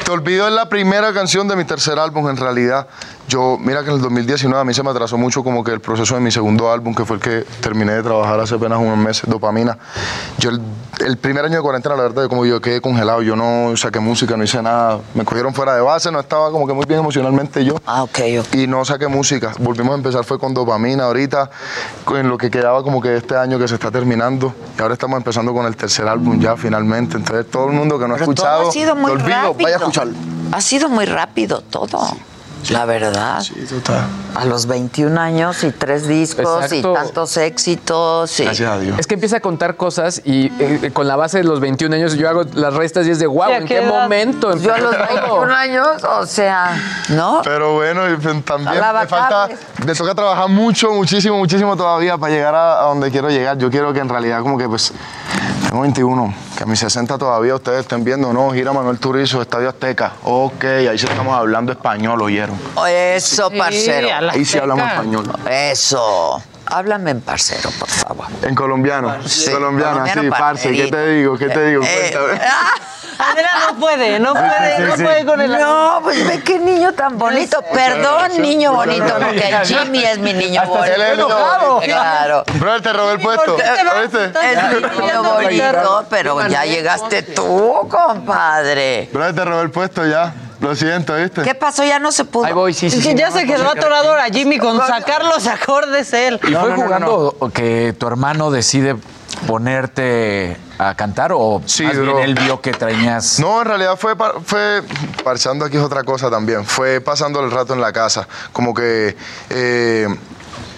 Te olvido es la primera canción de mi tercer álbum, en realidad. Yo, mira que en el 2019 a mí se me atrasó mucho como que el proceso de mi segundo álbum, que fue el que terminé de trabajar hace apenas unos meses, Dopamina. Yo, el, el primer año de cuarentena, la verdad, yo como yo quedé congelado, yo no saqué música, no hice nada. Me cogieron fuera de base, no estaba como que muy bien emocionalmente yo. Ah, ok, ok. Y no saqué música. Volvimos a empezar, fue con Dopamina ahorita, en lo que quedaba como que este año que se está terminando. Y ahora estamos empezando con el tercer álbum ya, finalmente. Entonces, todo el mundo que no ha todo escuchado, ha sido muy olvido, rápido. vaya a escucharlo. Ha sido muy rápido todo. La verdad. Sí, total. A los 21 años y tres discos Exacto. y tantos éxitos. y- Gracias a Dios. Es que empieza a contar cosas y eh, con la base de los 21 años yo hago las restas y es de wow, ¿Y a ¿en qué momento? Yo a los empezó todo? 21 años, o sea, ¿no? Pero bueno, y pues, también me falta, cables. me toca trabajar mucho, muchísimo, muchísimo todavía para llegar a, a donde quiero llegar. Yo quiero que en realidad como que pues tengo 21, que a mis 60 todavía ustedes estén viendo, no, gira Manuel Turizo, Estadio Azteca. Ok, ahí sí estamos hablando español, ¿oyeron? Eso, Sí, parcero. Ahí sí hablamos español. Eso. Háblame en parcero, por favor. En colombiano. Sí, colombiano, colombiano sí, parce. ¿Qué te digo? ¿Qué te digo? Eh, Cuéntame. Adela no puede, no puede, sí, no sí. puede con el No, pues ve qué niño tan bonito. Perdón, niño bonito, porque Jimmy es mi niño bonito. él es el niño bonito. Claro. Brother, te robé el puesto. ¿Oíste? Es mi niño bonito, pero ya llegaste tú, compadre. Brother, te robé el puesto ya. Lo siento, ¿viste? ¿Qué pasó? Ya no se pudo. Ahí voy, sí, sí. Es que sí, ya no, se quedó no, atorado ahora Jimmy con sacar los acordes él. ¿Y No, fue no, no, jugando que tu hermano decide ponerte a cantar o Sí, más bien él vio que traías... No, en realidad fue, fue parchando aquí es otra cosa también. Fue pasando el rato en la casa. Como que, eh,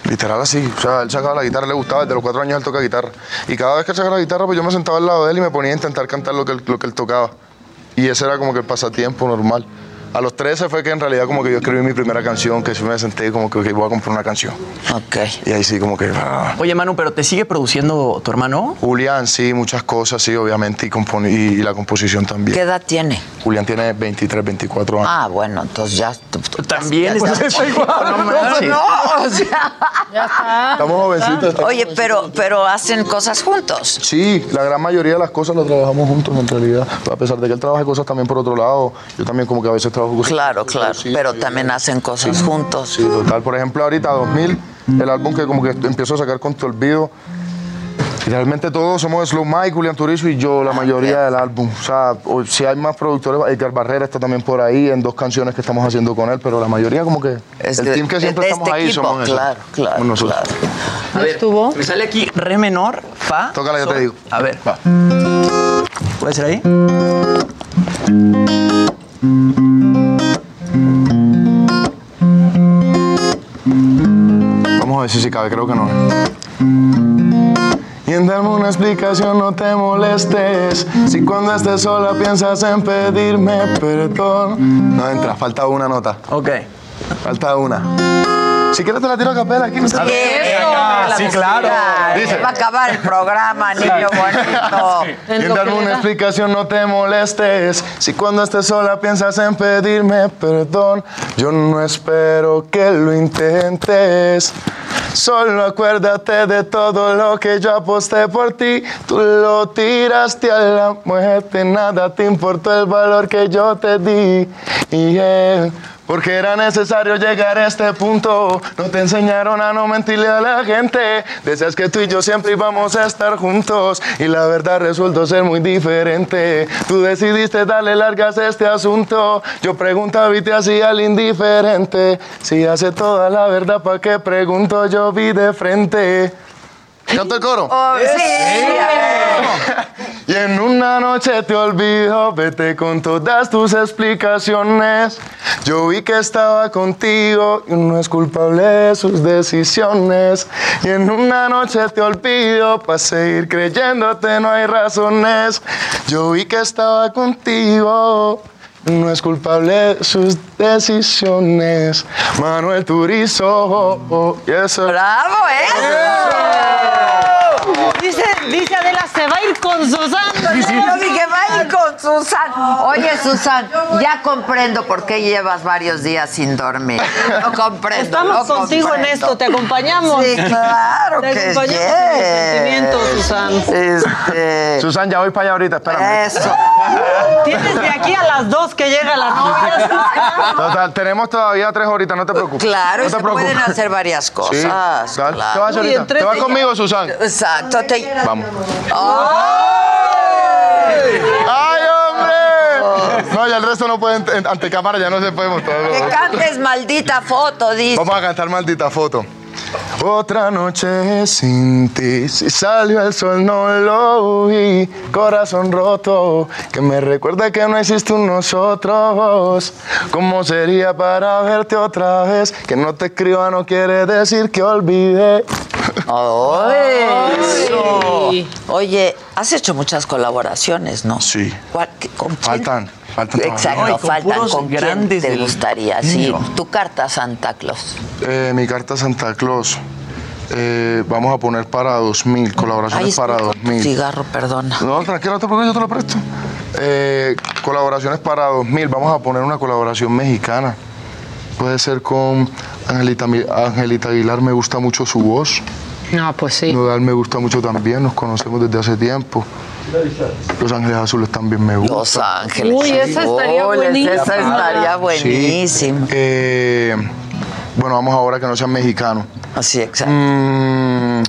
literal así. O sea, él sacaba la guitarra, le gustaba. Desde los cuatro años él toca guitarra. Y cada vez que él sacaba la guitarra, pues yo me sentaba al lado de él y me ponía a intentar cantar lo que él, lo que él tocaba. Y ese era como que el pasatiempo normal. A los 13 fue que en realidad como que yo escribí mi primera canción, que sí me senté como que voy a comprar una canción. Ok. Y ahí sí como que... ah. Oye, Manu, ¿pero te sigue produciendo tu hermano? Julián, sí, muchas cosas, sí, obviamente, y, compone- y, y la composición también. ¿Qué edad tiene? Julián tiene 23, 24 años. Ah, bueno, entonces ya. También pues, está igual, no No, manches. no, o sea. Ya está. Estamos jovencitos. Oye, pero, pero hacen cosas juntos. Sí, la gran mayoría de las cosas las trabajamos juntos en realidad. A pesar de que él trabaja cosas también por otro lado, yo también como que a veces Claro, claro. Sí, Pero sí, también hacen cosas juntos. Sí, total. Por ejemplo, ahorita 2000, el álbum que como que empiezo a sacar con tu olvido. Realmente todos somos Slow Mike, Julián Turizo y yo, la mayoría del álbum. O sea, si hay más productores, Edgar Barrera está también por ahí en dos canciones que estamos haciendo con él, pero la mayoría como que Es el de- team que siempre de estamos este ahí equipo, somos eso. claro, claro, Somos nosotros. claro. A ver, estuvo? Me sale aquí re menor, fa. Tócala, ya te digo. A ver, Va. ¿puede ser ahí? Vamos a ver si sí cabe, creo que no. Y en darme una explicación no te molestes Si cuando estés sola piensas en pedirme perdón No entra, falta una nota Ok. Falta una Si quieres te la tiro a capela aquí no te venga, sí, claro. Dice. Va a acabar el programa, niño bonito. Y en darme una explicación no te molestes. Si cuando estés sola piensas en pedirme perdón Yo no espero que lo intentes. Solo acuérdate de todo lo que yo aposté por ti. Tú lo tiraste a la muerte Nada te importó el valor que yo te di. Y él porque era necesario llegar a este punto. No te enseñaron a no mentirle a la gente. Decías que tú y yo siempre íbamos a estar juntos. Y la verdad resultó ser muy diferente. Tú decidiste darle largas a este asunto. Yo preguntaba y te hacía el indiferente. Si hace toda la verdad, ¿para qué pregunto? Yo vi de frente. ¿Canto el coro? Oh, sí. Y en una noche te olvido, vete con todas tus explicaciones. Yo vi que estaba contigo y no es culpable de sus decisiones. Y en una noche te olvido, para seguir creyéndote no hay razones. Yo vi que estaba contigo. No es culpable sus decisiones. Manuel Turizo. Y eso. ¡Bravo, eh! Dice, dice Se va a ir con Susana. Yo dije, va a ir con Susan. Oye, Susan, ya comprendo por qué llevas varios días sin dormir. Lo comprendo. Estamos lo contigo en comprendo. esto, te acompañamos. Sí, claro Te que acompañamos en el yes. sentimiento, Susan. Este, Susan, ya voy para allá ahorita, espérame. eso. Tienes de aquí a las dos que llega la novia. Total, tenemos todavía tres horitas, no te preocupes. Claro, no y te se pueden hacer varias Sí, cosas. dale. claro. ¿Qué vas a hacer Uy, ahorita? ¿Te vas conmigo, Susan? Exacto. Te... Vamos. ¡Ay! ¡Ay, hombre! No, ya el resto no pueden, en- ante cámara ya no se puede mostrar. Que cantes maldita foto, dice. Vamos a cantar maldita foto. Otra noche sin ti, si salió el sol no lo vi, corazón roto, que me recuerda que no existe un nosotros. ¿Cómo sería para verte otra vez? Que no te escriba no quiere decir que olvidé. Ay. Oye, has hecho muchas colaboraciones, ¿no? Sí. ¿Cuál- qué- con quién? Faltan, faltan. Exacto, Ay, con faltan. puros ¿Con quién grandes te del gustaría? Sí, tu carta a Santa Claus. Eh, mi carta a Santa Claus. eh, vamos a poner para 2000, colaboraciones Ay, para estoy con 2000. Cigarro, perdona. No, tranquilo, no te preocupes, yo te lo presto. Eh, colaboraciones para 2000, vamos a poner una colaboración mexicana. Puede ser con Angelita, Angelita Aguilar, me gusta mucho su voz. No, pues sí. Nodal me gusta mucho también, nos conocemos desde hace tiempo. Los Ángeles Azules también me gustan. Los Ángeles. Uy, esa estaría Azules, buenísima. Esa estaría Sí. buenísima. Eh, bueno, vamos ahora que no sean mexicanos. Así, exacto. Mm,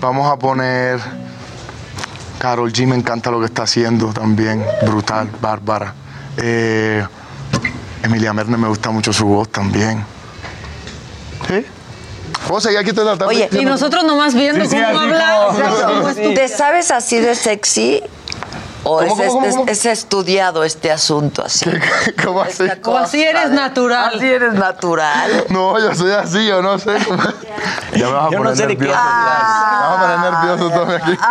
vamos a poner. Carol G me encanta lo que está haciendo también. Brutal, bárbara. Eh, Emilia Merne me gusta mucho su voz también. ¿Sí? Te- Oye, Y nosotros nomás viendo Sí, sí, cómo habla. ¿Te sabes así de sexy? ¿O ¿Cómo, es, cómo, este- cómo, es estudiado este asunto así? ¿Cómo así? O así eres natural. Así eres natural. No, yo soy así, yo no sé. Ya me vas a Yo no poner sé de qué nervioso. hablas. Me vas a poner nervioso también aquí.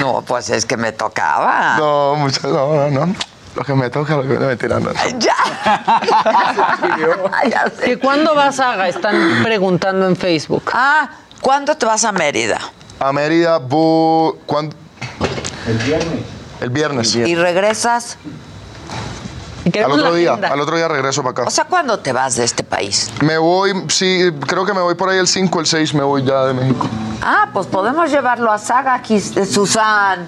No, pues es que me tocaba. No, mucho, no, no, no. Lo que me toca, lo que me tiran. No. Ya. ya sé. ¿Que cuándo vas a Están preguntando en Facebook. Ah, ¿cuándo te vas a Mérida? A Mérida, bu- ¿cuándo? El viernes. El viernes. ¿Y regresas? Al otro día, agenda. al otro día regreso para acá. O sea, ¿cuándo te vas de este país? Me voy, sí, creo que me voy por ahí el 5, el 6, me voy ya de México. Ah, pues podemos llevarlo a Saga aquí, eh, Susan.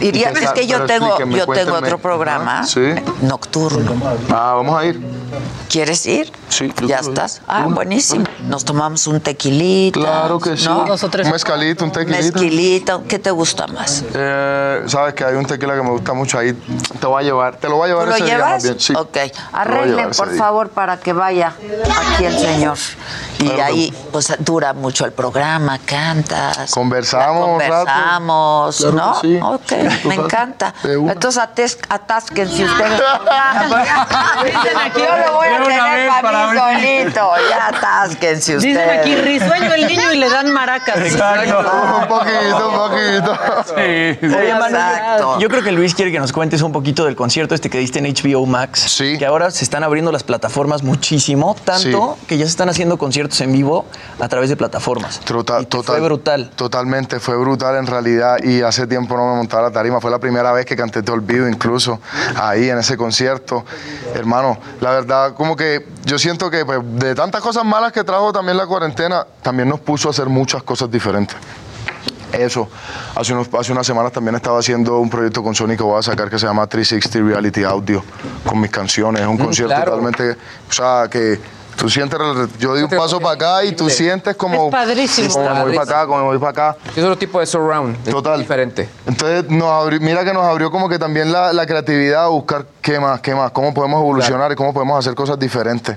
Iría, es que yo tengo, yo tengo otro programa Ah, sí. nocturno. Ah, vamos a ir. ¿Quieres ir? Sí, Ya estás. Ah, buenísimo. Nos tomamos un tequilita. Claro que sí. ¿no? Tres. Un mezcalito, un tequilito. Mezquilita. ¿Qué te gusta más? Eh, Sabes que hay un tequila que me gusta mucho ahí. Te voy a llevar, te lo voy a ¿Tú llevar lo ese día más llevas? bien. Sí. Ok. Te lo voy a Arreglen, llevar ese por día. favor, para que vaya aquí el señor. Y Claro. ahí, pues, dura mucho el programa, cantas. Conversamos rato. Conversamos, Claro ¿no? que sí. Ok, Sí, me encanta. Entonces, ates- atásquense ustedes. Lo voy a tener para para mí solito. Ya atásquense ustedes. Dicen aquí, risueño el niño y le dan maracas. un poquito, un poquito. Oye, Manu, Exacto. yo creo que Luis quiere que nos cuentes un poquito del concierto este que diste en HBO Max. Sí. Que ahora se están abriendo las plataformas muchísimo, tanto Sí. que ya se están haciendo conciertos en vivo a través de plataformas. Total, total, Fue brutal. Totalmente, fue brutal en realidad y hace tiempo no me montaba la tarima. Fue la primera vez que canté Te Olvido incluso ahí en ese concierto. Hermano, la verdad como que yo siento que pues, de tantas cosas malas que trajo también la cuarentena, también nos puso a hacer muchas cosas diferentes. Eso. Hace, unos, hace unas semanas también estaba haciendo un proyecto con Sony que voy a sacar que se llama 360 Reality Audio con mis canciones. Es un concierto claro. totalmente. O sea, que tú sientes. Yo di un paso para acá y tú sientes como. Es padrísimo. Como me voy para acá, como me voy para acá. Es otro tipo de surround. Total. Diferente. Entonces, nos abri- mira que nos abrió como que también la, la creatividad a buscar qué más, qué más, cómo podemos evolucionar y cómo podemos hacer cosas diferentes.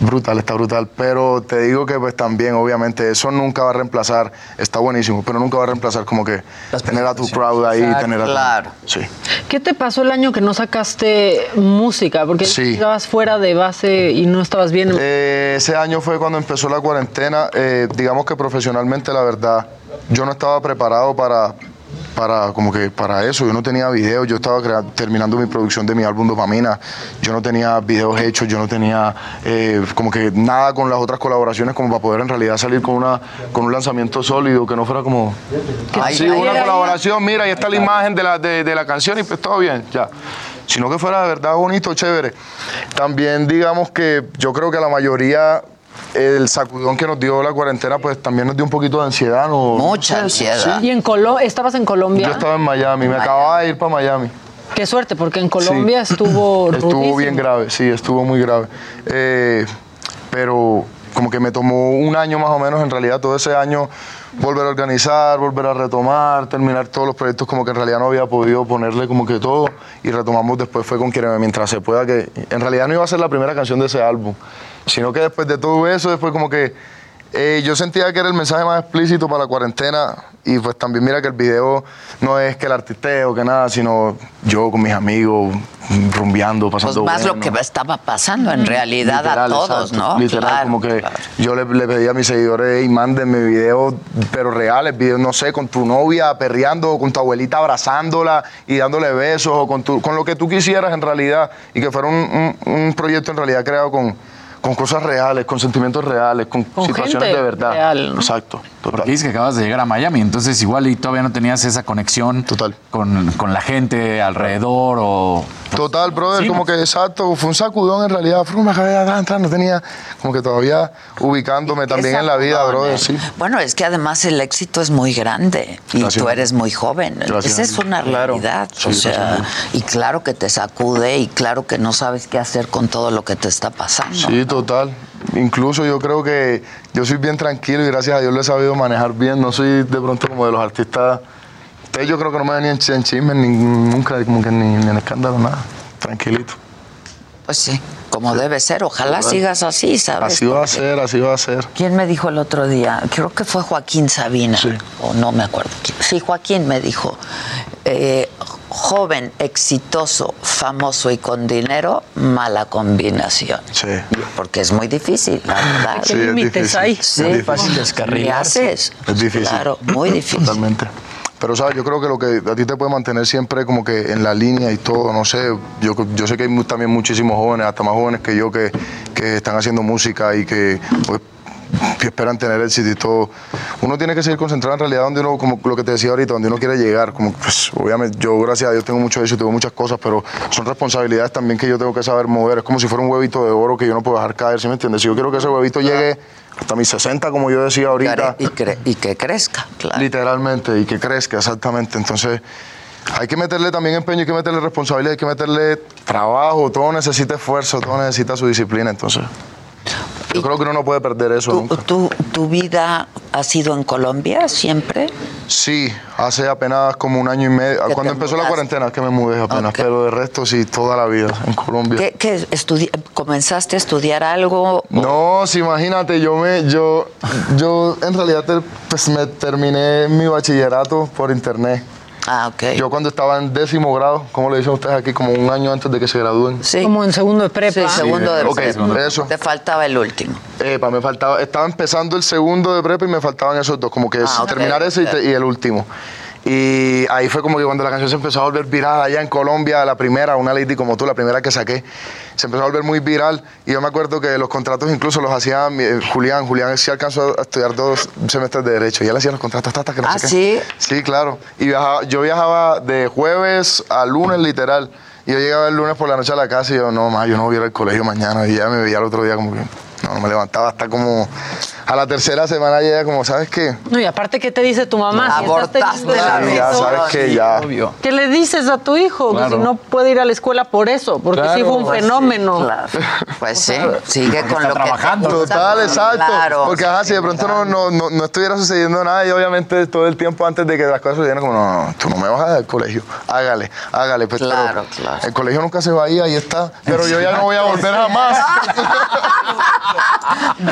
Brutal, está brutal. Pero te digo que pues también, obviamente, eso nunca va a reemplazar, está buenísimo, pero nunca va a reemplazar como que tener a tu crowd ahí, Exacto. tener a tu- Claro. Sí. ¿Qué te pasó el año que no sacaste música? Porque Sí. estabas fuera de base y no estabas bien. Eh, ese año fue cuando empezó la cuarentena. Eh, digamos que profesionalmente, la verdad, yo no estaba preparado para, para, como que para eso. Yo no tenía videos, yo estaba crea- terminando mi producción de mi álbum Dopamina. Yo no tenía videos hechos, yo no tenía eh, como que nada con las otras colaboraciones como para poder en realidad salir con, una, con un lanzamiento sólido, que no fuera como... Ay, Sí, ay, una ay, colaboración, mira, ahí está la imagen de la, de, de la canción y pues todo bien, ya. Sino que fuera de verdad bonito, chévere. También digamos que yo creo que la mayoría el sacudón que nos dio la cuarentena pues también nos dio un poquito de ansiedad. ¿no? Mucha ansiedad. ¿Y en Colo estabas en Colombia? Yo estaba en Miami, me acababa de ir para Miami. Qué suerte, porque en Colombia Sí. estuvo Estuvo rudísimo. bien grave, sí, estuvo muy grave. Eh, pero como que me tomó un año más o menos, en realidad todo ese año, volver a organizar, volver a retomar, terminar todos los proyectos como que en realidad no había podido ponerle como que todo y retomamos después fue con Quiereme mientras se pueda, que en realidad no iba a ser la primera canción de ese álbum, sino que después de todo eso, después como que eh, yo sentía que era el mensaje más explícito para la cuarentena y pues también mira que el video no es que el artisteo, que nada, sino yo con mis amigos rumbeando, Pues pasando más lo que estaba pasando en realidad a todos, exacto, ¿no? Literal, Claro, como que claro. yo le, le pedí a mis seguidores, hey, mándenme videos, pero reales, videos, no sé, con tu novia perreando, o con tu abuelita abrazándola y dándole besos, o con, tu, con lo que tú quisieras en realidad, y que fuera un, un- un proyecto en realidad creado con, con cosas reales, con sentimientos reales, con, Con situaciones gente de verdad. real, ¿no? Exacto. Porque dices que acabas de llegar a Miami, entonces igual y todavía no tenías esa conexión Con, con la gente alrededor o... Total, brother, Sí, como ¿no? que exacto, fue un sacudón en realidad. Fue, de entrar, no tenía, como que todavía ubicándome también en la vida, brother, sí. Bueno, es que además el éxito es muy grande y Gracias. tú eres muy joven. Gracias. Esa es una Claro. realidad. Sí, o sea, gracias. y claro que te sacude y claro que no sabes qué hacer con todo lo que te está pasando. Sí, total. Incluso yo creo que yo soy bien tranquilo y gracias a Dios lo he sabido manejar bien. No soy de pronto como de los artistas. Ustedes yo creo que no me ven ni en, en chismes, ni nunca, como que ni, ni en escándalo, nada. Tranquilito. Pues sí, como debe ser. Ojalá sigas así, ¿sabes? Así va a ser, así va a ser. ¿Quién me dijo el otro día? Creo que fue Joaquín Sabina. O no me acuerdo. Sí, Joaquín me dijo. eh, joven, exitoso, famoso y con dinero, mala combinación. Sí. Porque es muy difícil, la verdad. ¿Qué Sí, es límites difícil. hay? Sí, Es muy fácil descarrilarse. ¿Qué haces? Es difícil. Claro, muy difícil. Totalmente. Pero, ¿sabes? Yo creo que lo que a ti te puede mantener siempre como que en la línea y todo, no sé, yo, yo sé que hay mu- también muchísimos jóvenes, hasta más jóvenes que yo, que, que están haciendo música y que pues, que esperan tener éxito y todo. Uno tiene que seguir concentrado en realidad donde uno, como lo que te decía ahorita, donde uno quiere llegar. Como, pues, obviamente, yo gracias a Dios tengo mucho éxito, tengo muchas cosas, pero son responsabilidades también que yo tengo que saber mover. Es como si fuera un huevito de oro que yo no puedo dejar caer, ¿sí me entiendes? Si yo quiero que ese huevito llegue hasta mis 60, como yo decía ahorita. Y, cre- y que crezca, claro. Literalmente, y que crezca, exactamente. Entonces, hay que meterle también empeño, hay que meterle responsabilidad, hay que meterle trabajo, todo necesita esfuerzo, todo necesita su disciplina. Entonces, yo creo que uno no puede perder eso nunca. ¿Tu, ¿Tu vida ha sido en Colombia siempre? Sí, hace apenas como un año y medio, ¿Que cuando empezó la mudaste? cuarentena que me mudé apenas, Ok. pero de resto sí, toda la vida en Colombia. ¿Qué, qué ¿Comenzaste a estudiar algo? No, sí, imagínate, yo me, yo, yo en realidad pues me terminé mi bachillerato por internet. Ah, ok. Yo cuando estaba en décimo grado, ¿cómo le dicen ustedes aquí? Como un año antes de que se gradúen. Sí. Como en segundo de prepa. Sí, segundo de Ok, prepa. eso. Te faltaba el último. Epa, me faltaba, estaba empezando el segundo de prepa y me faltaban esos dos, como que Ah, terminar ese y, ok. te- y el último. Y ahí fue como que cuando la canción se empezó a volver viral allá en Colombia, la primera, una lady como tú, la primera que saqué, se empezó a volver muy viral. Y yo me acuerdo que los contratos incluso los hacía eh, Julián. Julián sí alcanzó a estudiar dos semestres de Derecho y él hacía los contratos hasta que no Ah, sé qué. ¿sí? Sí, claro. Y viajaba, yo viajaba de jueves a lunes, literal. Y yo llegaba el lunes por la noche a la casa y yo, no, más, yo no voy a ir al colegio mañana. Y ya me veía el otro día como que, no, no me levantaba hasta como a la tercera semana ya como, ¿sabes qué? No, y aparte, ¿qué te dice tu mamá? Abortaste la beso, sabes que ya. ¿Qué le dices a tu hijo? Que Claro. si no puede ir a la escuela por eso, porque sí fue un Pues sí, fenómeno. claro. Pues sí, sigue con lo trabajando. que. Total, exacto. Claro. Porque ajá, si de pronto no, no, no, no estuviera sucediendo nada y obviamente todo el tiempo antes de que las cosas sucedieran como, no, no, tú no me vas a dar colegio. Hágale, hágale. Pues, pero Claro, claro. El colegio nunca se va ahí, ahí está. Pero yo ya no voy a volver jamás.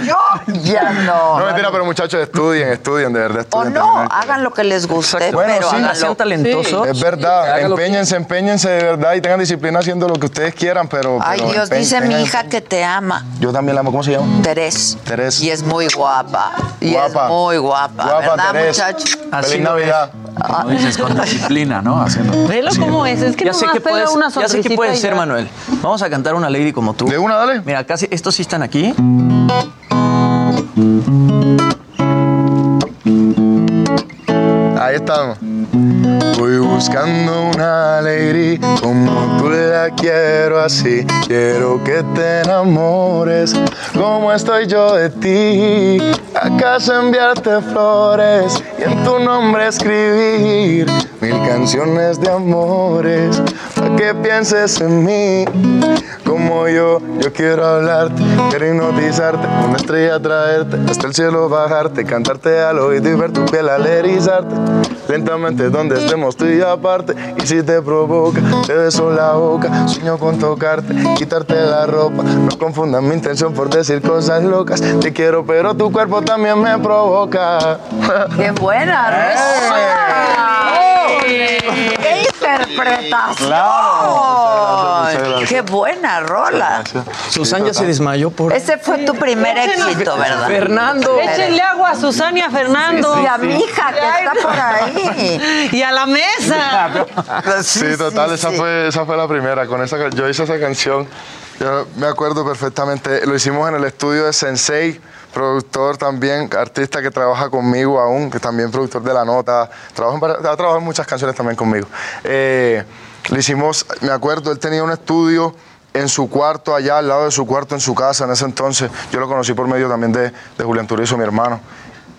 Yo ya no. No, mentira, pero muchachos, estudien, estudien, de verdad, O estudien. no, terminen. hagan lo que les guste, Bueno, pero sí, háganlo. sean talentosos. Es verdad, que- empeñense, empeñense de verdad y tengan disciplina haciendo lo que ustedes quieran, pero. Ay, pero Dios, dice mi hija que te ama. Yo también la amo, ¿cómo se llama? Terés. Terés. Y es muy guapa. Y Guapa. es muy guapa, Guapa, ¿verdad, Terés. muchachos? Así Feliz Navidad. Como dices, con disciplina, ¿no? Haciendo. Velo cómo es, es que Ya sé que puedes, una ya sé que puedes ser. Manuel. Vamos a cantar una lady como tú. De una, dale. Mira, casi estos sí están aquí. Ahí estamos. Voy buscando una lady como tú la quiero así. Quiero que te enamores como estoy yo de ti. ¿Acaso enviarte flores y en tu nombre escribir mil canciones de amores? Que pienses en mí como yo. Yo quiero hablarte, quiero hipnotizarte, una estrella traerte, hasta el cielo bajarte, cantarte al oído y ver tu piel al erizarte. Lentamente donde estemos tú y yo aparte Y si te provoca, te beso la boca Sueño con tocarte, quitarte la ropa No confundas mi intención por decir cosas locas Te quiero pero tu cuerpo también me provoca ¡Qué buena interpretación! Muchas gracias. ¡Qué buena rola! Susan ya se desmayó por. Ese fue tu primer éxito, ¿verdad? Fernando. Échenle agua a Susana y a Fernando. Y a mi hija que está por ahí. Y a la mesa. Sí, total, esa, Fue, esa fue la primera. Con esa, yo hice esa canción. Yo me acuerdo perfectamente. Lo hicimos en el estudio de Sensei productor también, artista que trabaja conmigo aún, que también productor de La Nota, trabaja en, ha trabajado en muchas canciones también conmigo. Eh, le hicimos, me acuerdo, él tenía un estudio en su cuarto, allá al lado de su cuarto, en su casa, en ese entonces. Yo lo conocí por medio también de, de Julián Turizo, mi hermano.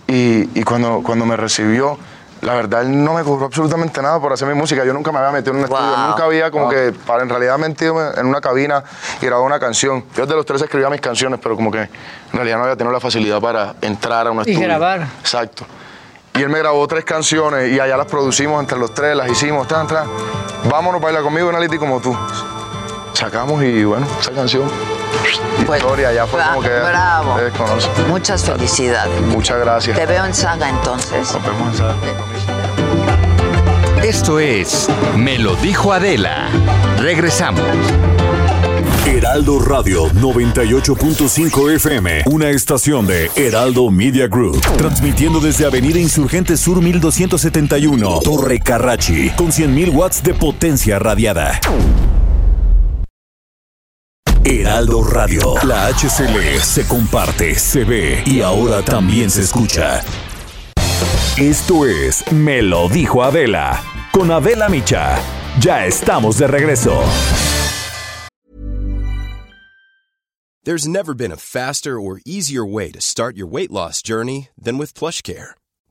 Y, y cuando, cuando me recibió, la verdad, él no me cobró absolutamente nada por hacer mi música. Yo nunca me había metido en un estudio, nunca había como que, para en realidad, metido en una cabina y grabado una canción. Yo de los tres escribía mis canciones, pero como que en realidad no había tenido la facilidad para entrar a un estudio. Y grabar. Exacto. Y él me grabó tres canciones y allá las producimos entre los tres, las hicimos, tan, tan. Vámonos, baila conmigo, Anality, como tú. Sacamos y bueno, esa canción. Historia, ya fue como que bravo. Muchas felicidades. Muchas gracias. Te veo en saga entonces. Nos vemos en Saga. Esto es Me lo dijo Adela. Regresamos. Heraldo Radio 98.5 FM, una estación de Heraldo Media Group, transmitiendo desde Avenida Insurgente Sur 1271, Torre Carrachi, con 100.000 watts de potencia radiada. Heraldo Radio, la HCL se comparte, se ve y ahora también se escucha. Esto es Me lo dijo Adela, con Adela Micha. Ya estamos de regreso. There's never been a faster or easier way to start your weight loss journey than with PlushCare.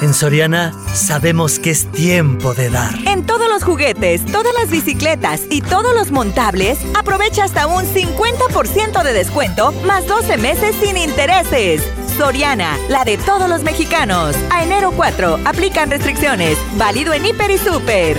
En Soriana sabemos que es tiempo de dar. En todos los juguetes, todas las bicicletas y todos los montables, aprovecha hasta un 50% de descuento más 12 meses sin intereses. Soriana, la de todos los mexicanos. A enero 4, aplican restricciones. Válido en Hiper y Super.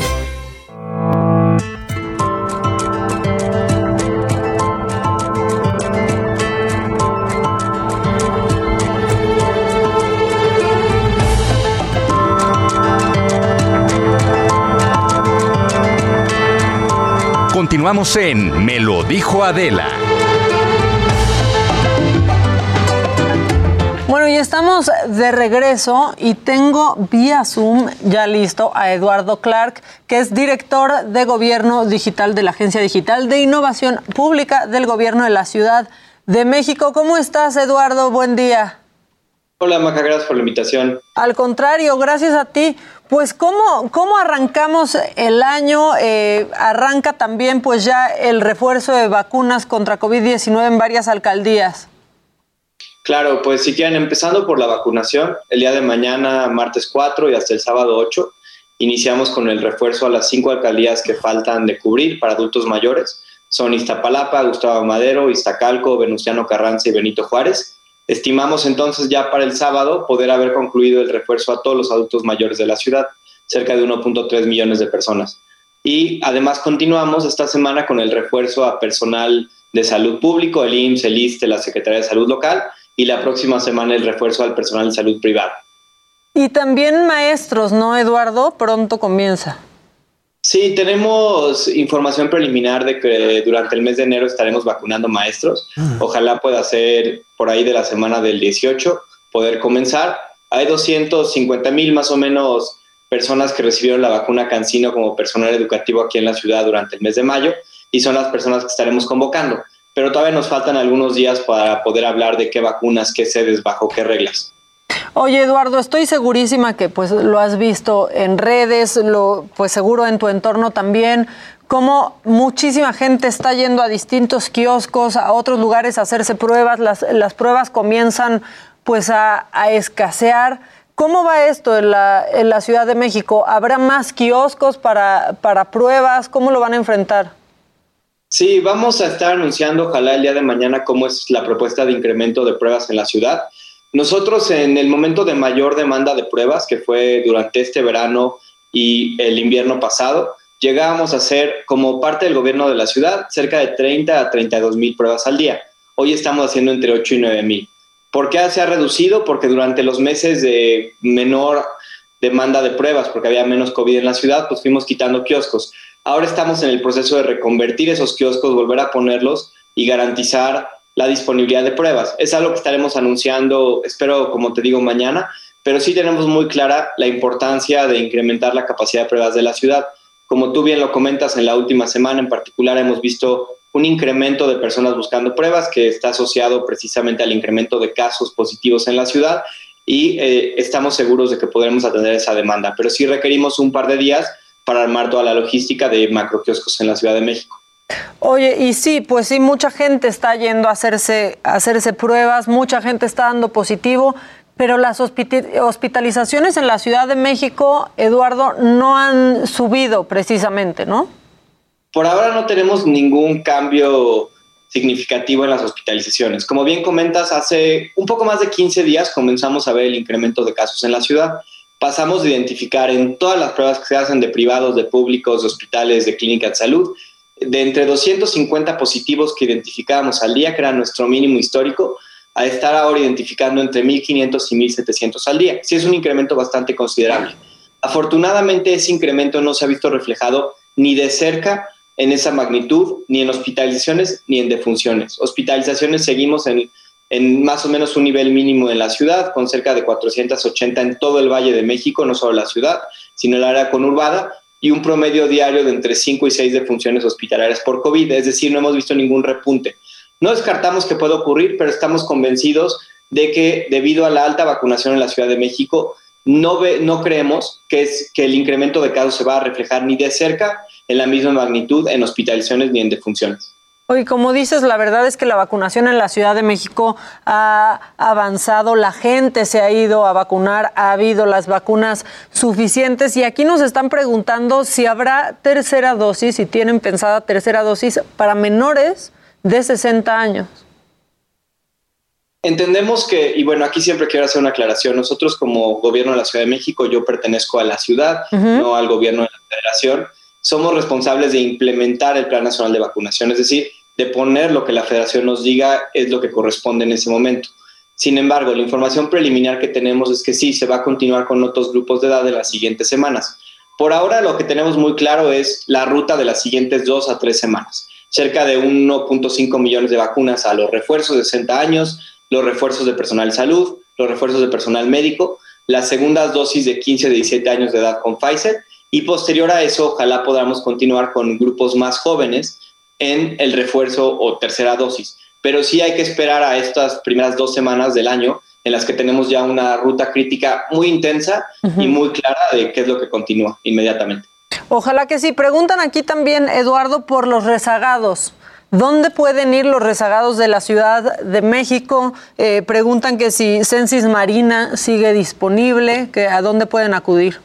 Continuamos en Me lo dijo Adela. Bueno, y estamos de regreso y tengo vía Zoom ya listo a Eduardo Clark, que es director de Gobierno Digital de la Agencia Digital de Innovación Pública del Gobierno de la Ciudad de México. ¿Cómo estás, Eduardo? Buen día. Hola, Maca, gracias por la invitación. Al contrario, gracias a ti. Pues, ¿cómo, cómo arrancamos el año? Eh, arranca también, pues, ya el refuerzo de vacunas contra COVID-19 en varias alcaldías. Claro, pues si quieren, empezando por la vacunación, el día de mañana, martes 4 y hasta el sábado 8, iniciamos con el refuerzo a las cinco alcaldías que faltan de cubrir para adultos mayores. Son Iztapalapa, Gustavo Madero, Iztacalco, Venustiano Carranza y Benito Juárez. Estimamos entonces ya para el sábado poder haber concluido el refuerzo a todos los adultos mayores de la ciudad, cerca de 1.3 millones de personas. Y además continuamos esta semana con el refuerzo a personal de salud público, el IMSS, el ISTE, la Secretaría de Salud Local, y la próxima semana el refuerzo al personal de salud privada. Y también maestros, ¿no, Eduardo? Pronto comienza. Sí, tenemos información preliminar de que durante el mes de enero estaremos vacunando maestros. Ojalá pueda ser por ahí de la semana del 18 poder comenzar. Hay 250 mil más o menos personas que recibieron la vacuna Cancino como personal educativo aquí en la ciudad durante el mes de mayo y son las personas que estaremos convocando. Pero todavía nos faltan algunos días para poder hablar de qué vacunas, qué sedes, bajo qué reglas. Oye, Eduardo, estoy segurísima que pues lo has visto en redes, lo, pues seguro en tu entorno también, cómo muchísima gente está yendo a distintos kioscos, a otros lugares a hacerse pruebas, las, pruebas comienzan pues a, escasear. ¿Cómo va esto en la, en la Ciudad de México? ¿Habrá más kioscos para, para pruebas? ¿Cómo lo van a enfrentar? Sí, vamos a estar anunciando, ojalá el día de mañana, cómo es la propuesta de incremento de pruebas en la ciudad. Nosotros en el momento de mayor demanda de pruebas, que fue durante este verano y el invierno pasado, llegábamos a hacer, como parte del gobierno de la ciudad, cerca de 30 a 32 mil pruebas al día. Hoy estamos haciendo entre 8 y 9 mil. ¿Por qué se ha reducido? Porque durante los meses de menor demanda de pruebas, porque había menos COVID en la ciudad, pues fuimos quitando kioscos. Ahora estamos en el proceso de reconvertir esos kioscos, volver a ponerlos y garantizar la disponibilidad de pruebas. Es algo que estaremos anunciando, espero, como te digo, mañana, pero sí tenemos muy clara la importancia de incrementar la capacidad de pruebas de la ciudad. Como tú bien lo comentas, en la última semana en particular hemos visto un incremento de personas buscando pruebas que está asociado precisamente al incremento de casos positivos en la ciudad y eh, estamos seguros de que podremos atender esa demanda, pero sí requerimos un par de días para armar toda la logística de macroquioscos en la Ciudad de México. Oye, y sí, pues sí, mucha gente está yendo a hacerse, hacerse pruebas, mucha gente está dando positivo, pero las hospitalizaciones en la Ciudad de México, Eduardo, no han subido precisamente, ¿no? Por ahora no tenemos ningún cambio significativo en las hospitalizaciones. Como bien comentas, hace un poco más de 15 días comenzamos a ver el incremento de casos en la ciudad. Pasamos de identificar en todas las pruebas que se hacen de privados, de públicos, de hospitales, de clínicas de salud, de entre 250 positivos que identificábamos al día, que era nuestro mínimo histórico, a estar ahora identificando entre 1.500 y 1.700 al día. Sí es un incremento bastante considerable. Afortunadamente ese incremento no se ha visto reflejado ni de cerca en esa magnitud, ni en hospitalizaciones ni en defunciones. Hospitalizaciones seguimos en, en más o menos un nivel mínimo en la ciudad, con cerca de 480 en todo el Valle de México, no solo la ciudad, sino el área conurbada, y un promedio diario de entre 5 y 6 defunciones hospitalarias por COVID, es decir, no hemos visto ningún repunte. No descartamos que pueda ocurrir, pero estamos convencidos de que debido a la alta vacunación en la Ciudad de México, no, ve, no creemos que, es, que el incremento de casos se va a reflejar ni de cerca en la misma magnitud en hospitalizaciones ni en defunciones. Oye, como dices, la verdad es que la vacunación en la Ciudad de México ha avanzado, la gente se ha ido a vacunar, ha habido las vacunas suficientes y aquí nos están preguntando si habrá tercera dosis, si tienen pensada tercera dosis para menores de 60 años. Entendemos que, y bueno, aquí siempre quiero hacer una aclaración, nosotros como gobierno de la Ciudad de México, yo pertenezco a la ciudad, no al gobierno de la federación, somos responsables de implementar el Plan Nacional de Vacunación, es decir, de poner lo que la federación nos diga es lo que corresponde en ese momento. Sin embargo, la información preliminar que tenemos es que sí, se va a continuar con otros grupos de edad de las siguientes semanas. Por ahora lo que tenemos muy claro es la ruta de las siguientes dos a tres semanas. Cerca de 1.5 millones de vacunas a los refuerzos de 60 años, los refuerzos de personal salud, los refuerzos de personal médico, las segundas dosis de 15 a 17 años de edad con Pfizer y posterior a eso ojalá podamos continuar con grupos más jóvenes en el refuerzo o tercera dosis. Pero sí hay que esperar a estas primeras dos semanas del año en las que tenemos ya una ruta crítica muy intensa y muy clara de qué es lo que continúa inmediatamente. Ojalá que sí. Preguntan aquí también, Eduardo, por los rezagados. ¿Dónde pueden ir los rezagados de la Ciudad de México? Eh, preguntan que si Censis Marina sigue disponible, que a dónde pueden acudir.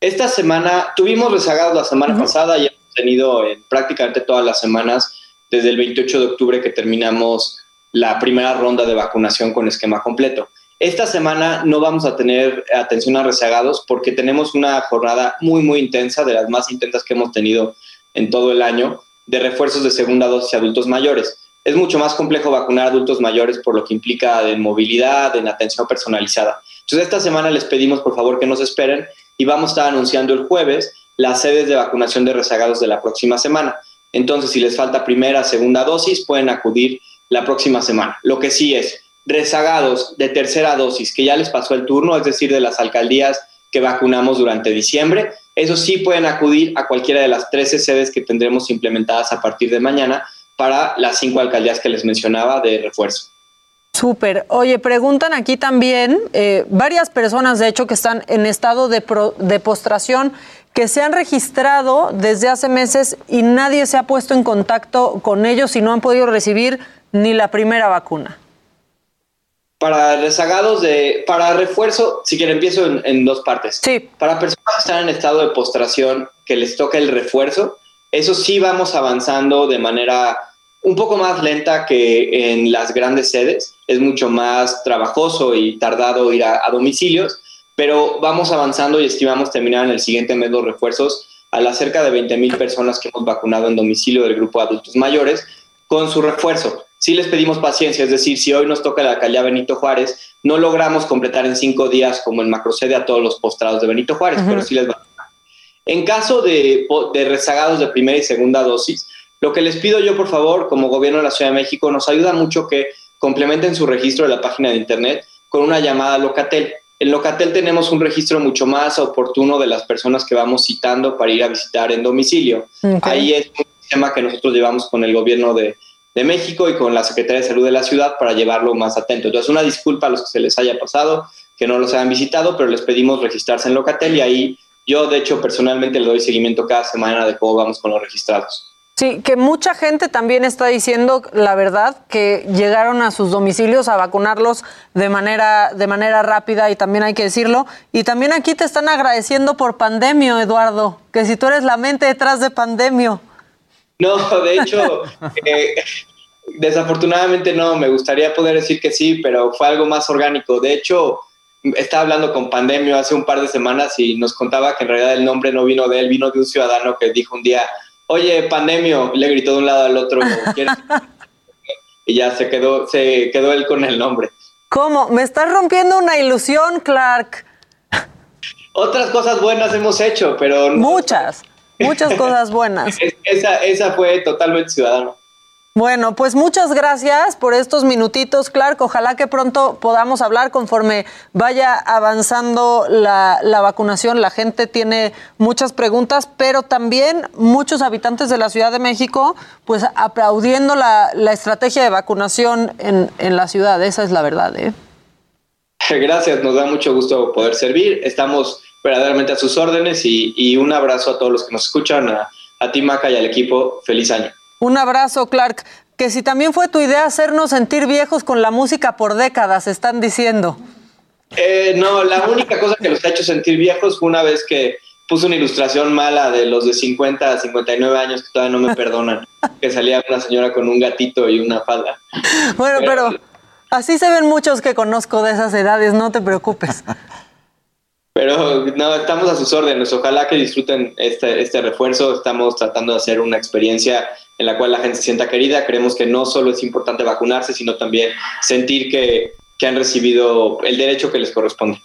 Esta semana tuvimos rezagados la semana pasada y tenido en prácticamente todas las semanas desde el 28 de octubre que terminamos la primera ronda de vacunación con esquema completo. Esta semana no vamos a tener atención a rezagados porque tenemos una jornada muy, muy intensa, de las más intensas que hemos tenido en todo el año, de refuerzos de segunda dosis a adultos mayores. Es mucho más complejo vacunar a adultos mayores por lo que implica de movilidad, en atención personalizada. Entonces, esta semana les pedimos por favor que nos esperen y vamos a estar anunciando el jueves las sedes de vacunación de rezagados de la próxima semana. Entonces, si les falta primera, segunda dosis, pueden acudir la próxima semana. Lo que sí es, rezagados de tercera dosis que ya les pasó el turno, es decir, de las alcaldías que vacunamos durante diciembre, eso sí pueden acudir a cualquiera de las 13 sedes que tendremos implementadas a partir de mañana para las cinco alcaldías que les mencionaba de refuerzo. Súper. Oye, preguntan aquí también eh, varias personas, de hecho, que están en estado de, de postración, que se han registrado desde hace meses y nadie se ha puesto en contacto con ellos y no han podido recibir ni la primera vacuna. Para rezagados de, para refuerzo, si quieren empiezo en, dos partes. Sí. Para personas que están en estado de postración, que les toca el refuerzo, eso sí vamos avanzando de manera un poco más lenta que en las grandes sedes. Es mucho más trabajoso y tardado ir a, domicilios, pero vamos avanzando y estimamos terminar en el siguiente mes los refuerzos a las cerca de 20 mil personas que hemos vacunado en domicilio del grupo de adultos mayores con su refuerzo. sí les pedimos paciencia, es decir, si hoy nos toca la alcaldía Benito Juárez, no logramos completar en cinco días como en macrosede a todos los postrados de Benito Juárez, pero sí les va a En caso de, de rezagados de primera y segunda dosis, lo que les pido yo, por favor, como gobierno de la Ciudad de México, nos ayuda mucho que complementen su registro de la página de internet con una llamada a Locatel. En Locatel tenemos un registro mucho más oportuno de las personas que vamos citando para ir a visitar en domicilio. Ahí es un sistema que nosotros llevamos con el gobierno de, de México y con la Secretaría de Salud de la ciudad para llevarlo más atento. Entonces, una disculpa a los que se les haya pasado, que no los hayan visitado, pero les pedimos registrarse en Locatel y ahí yo, de hecho, personalmente le doy seguimiento cada semana de cómo vamos con los registrados. Sí, que mucha gente también está diciendo la verdad que llegaron a sus domicilios a vacunarlos de manera de manera rápida y también hay que decirlo y también aquí te están agradeciendo por pandemio, Eduardo, que si tú eres la mente detrás de pandemio. No, de hecho, eh, desafortunadamente no, me gustaría poder decir que sí, pero fue algo más orgánico. De hecho, estaba hablando con Pandemio hace un par de semanas y nos contaba que en realidad el nombre no vino de él, vino de un ciudadano que dijo un día, oye, Pandemio, le gritó de un lado al otro, y ya se quedó, se quedó él con el nombre. ¿Cómo? Me estás rompiendo una ilusión, Clark. Otras cosas buenas hemos hecho, pero... Muchas, muchas cosas buenas. esa, esa fue totalmente ciudadano. Bueno, pues muchas gracias por estos minutitos, Clark. Ojalá que pronto podamos hablar conforme vaya avanzando la, vacunación. La gente tiene muchas preguntas, pero también muchos habitantes de la Ciudad de México, pues aplaudiendo la, estrategia de vacunación en, la ciudad. Esa es la verdad. ¿eh? Gracias, nos da mucho gusto poder servir. Estamos verdaderamente a sus órdenes y, un abrazo a todos los que nos escuchan, a, a ti, Maca, y al equipo. Feliz año. Un abrazo, Clark. Que si también fue tu idea hacernos sentir viejos con la música por décadas, están diciendo. Eh, no, la única cosa que los ha hecho sentir viejos fue una vez que puse una ilustración mala de los de 50 a 59 años que todavía no me perdonan, que salía una señora con un gatito y una falda. Bueno, pero, pero así se ven muchos que conozco de esas edades, no te preocupes. Pero no, estamos a sus órdenes. Ojalá que disfruten este, este refuerzo. Estamos tratando de hacer una experiencia en la cual la gente se sienta querida. Creemos que no solo es importante vacunarse, sino también sentir que, que han recibido el derecho que les corresponde.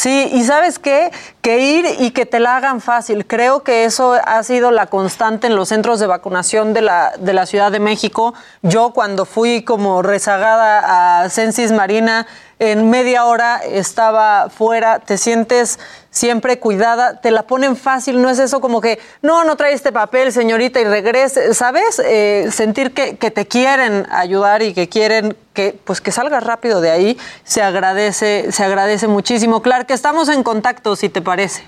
Sí, y sabes qué, que ir y que te la hagan fácil. Creo que eso ha sido la constante en los centros de vacunación de la, de la Ciudad de México. Yo cuando fui como rezagada a Censis Marina, en media hora estaba fuera, te sientes siempre cuidada, te la ponen fácil, no es eso como que, no, no trae este papel, señorita, y regrese, ¿sabes? Eh, sentir que, que, te quieren ayudar y que quieren que, pues que salgas rápido de ahí, se agradece, se agradece muchísimo. Clark, que estamos en contacto, si te parece.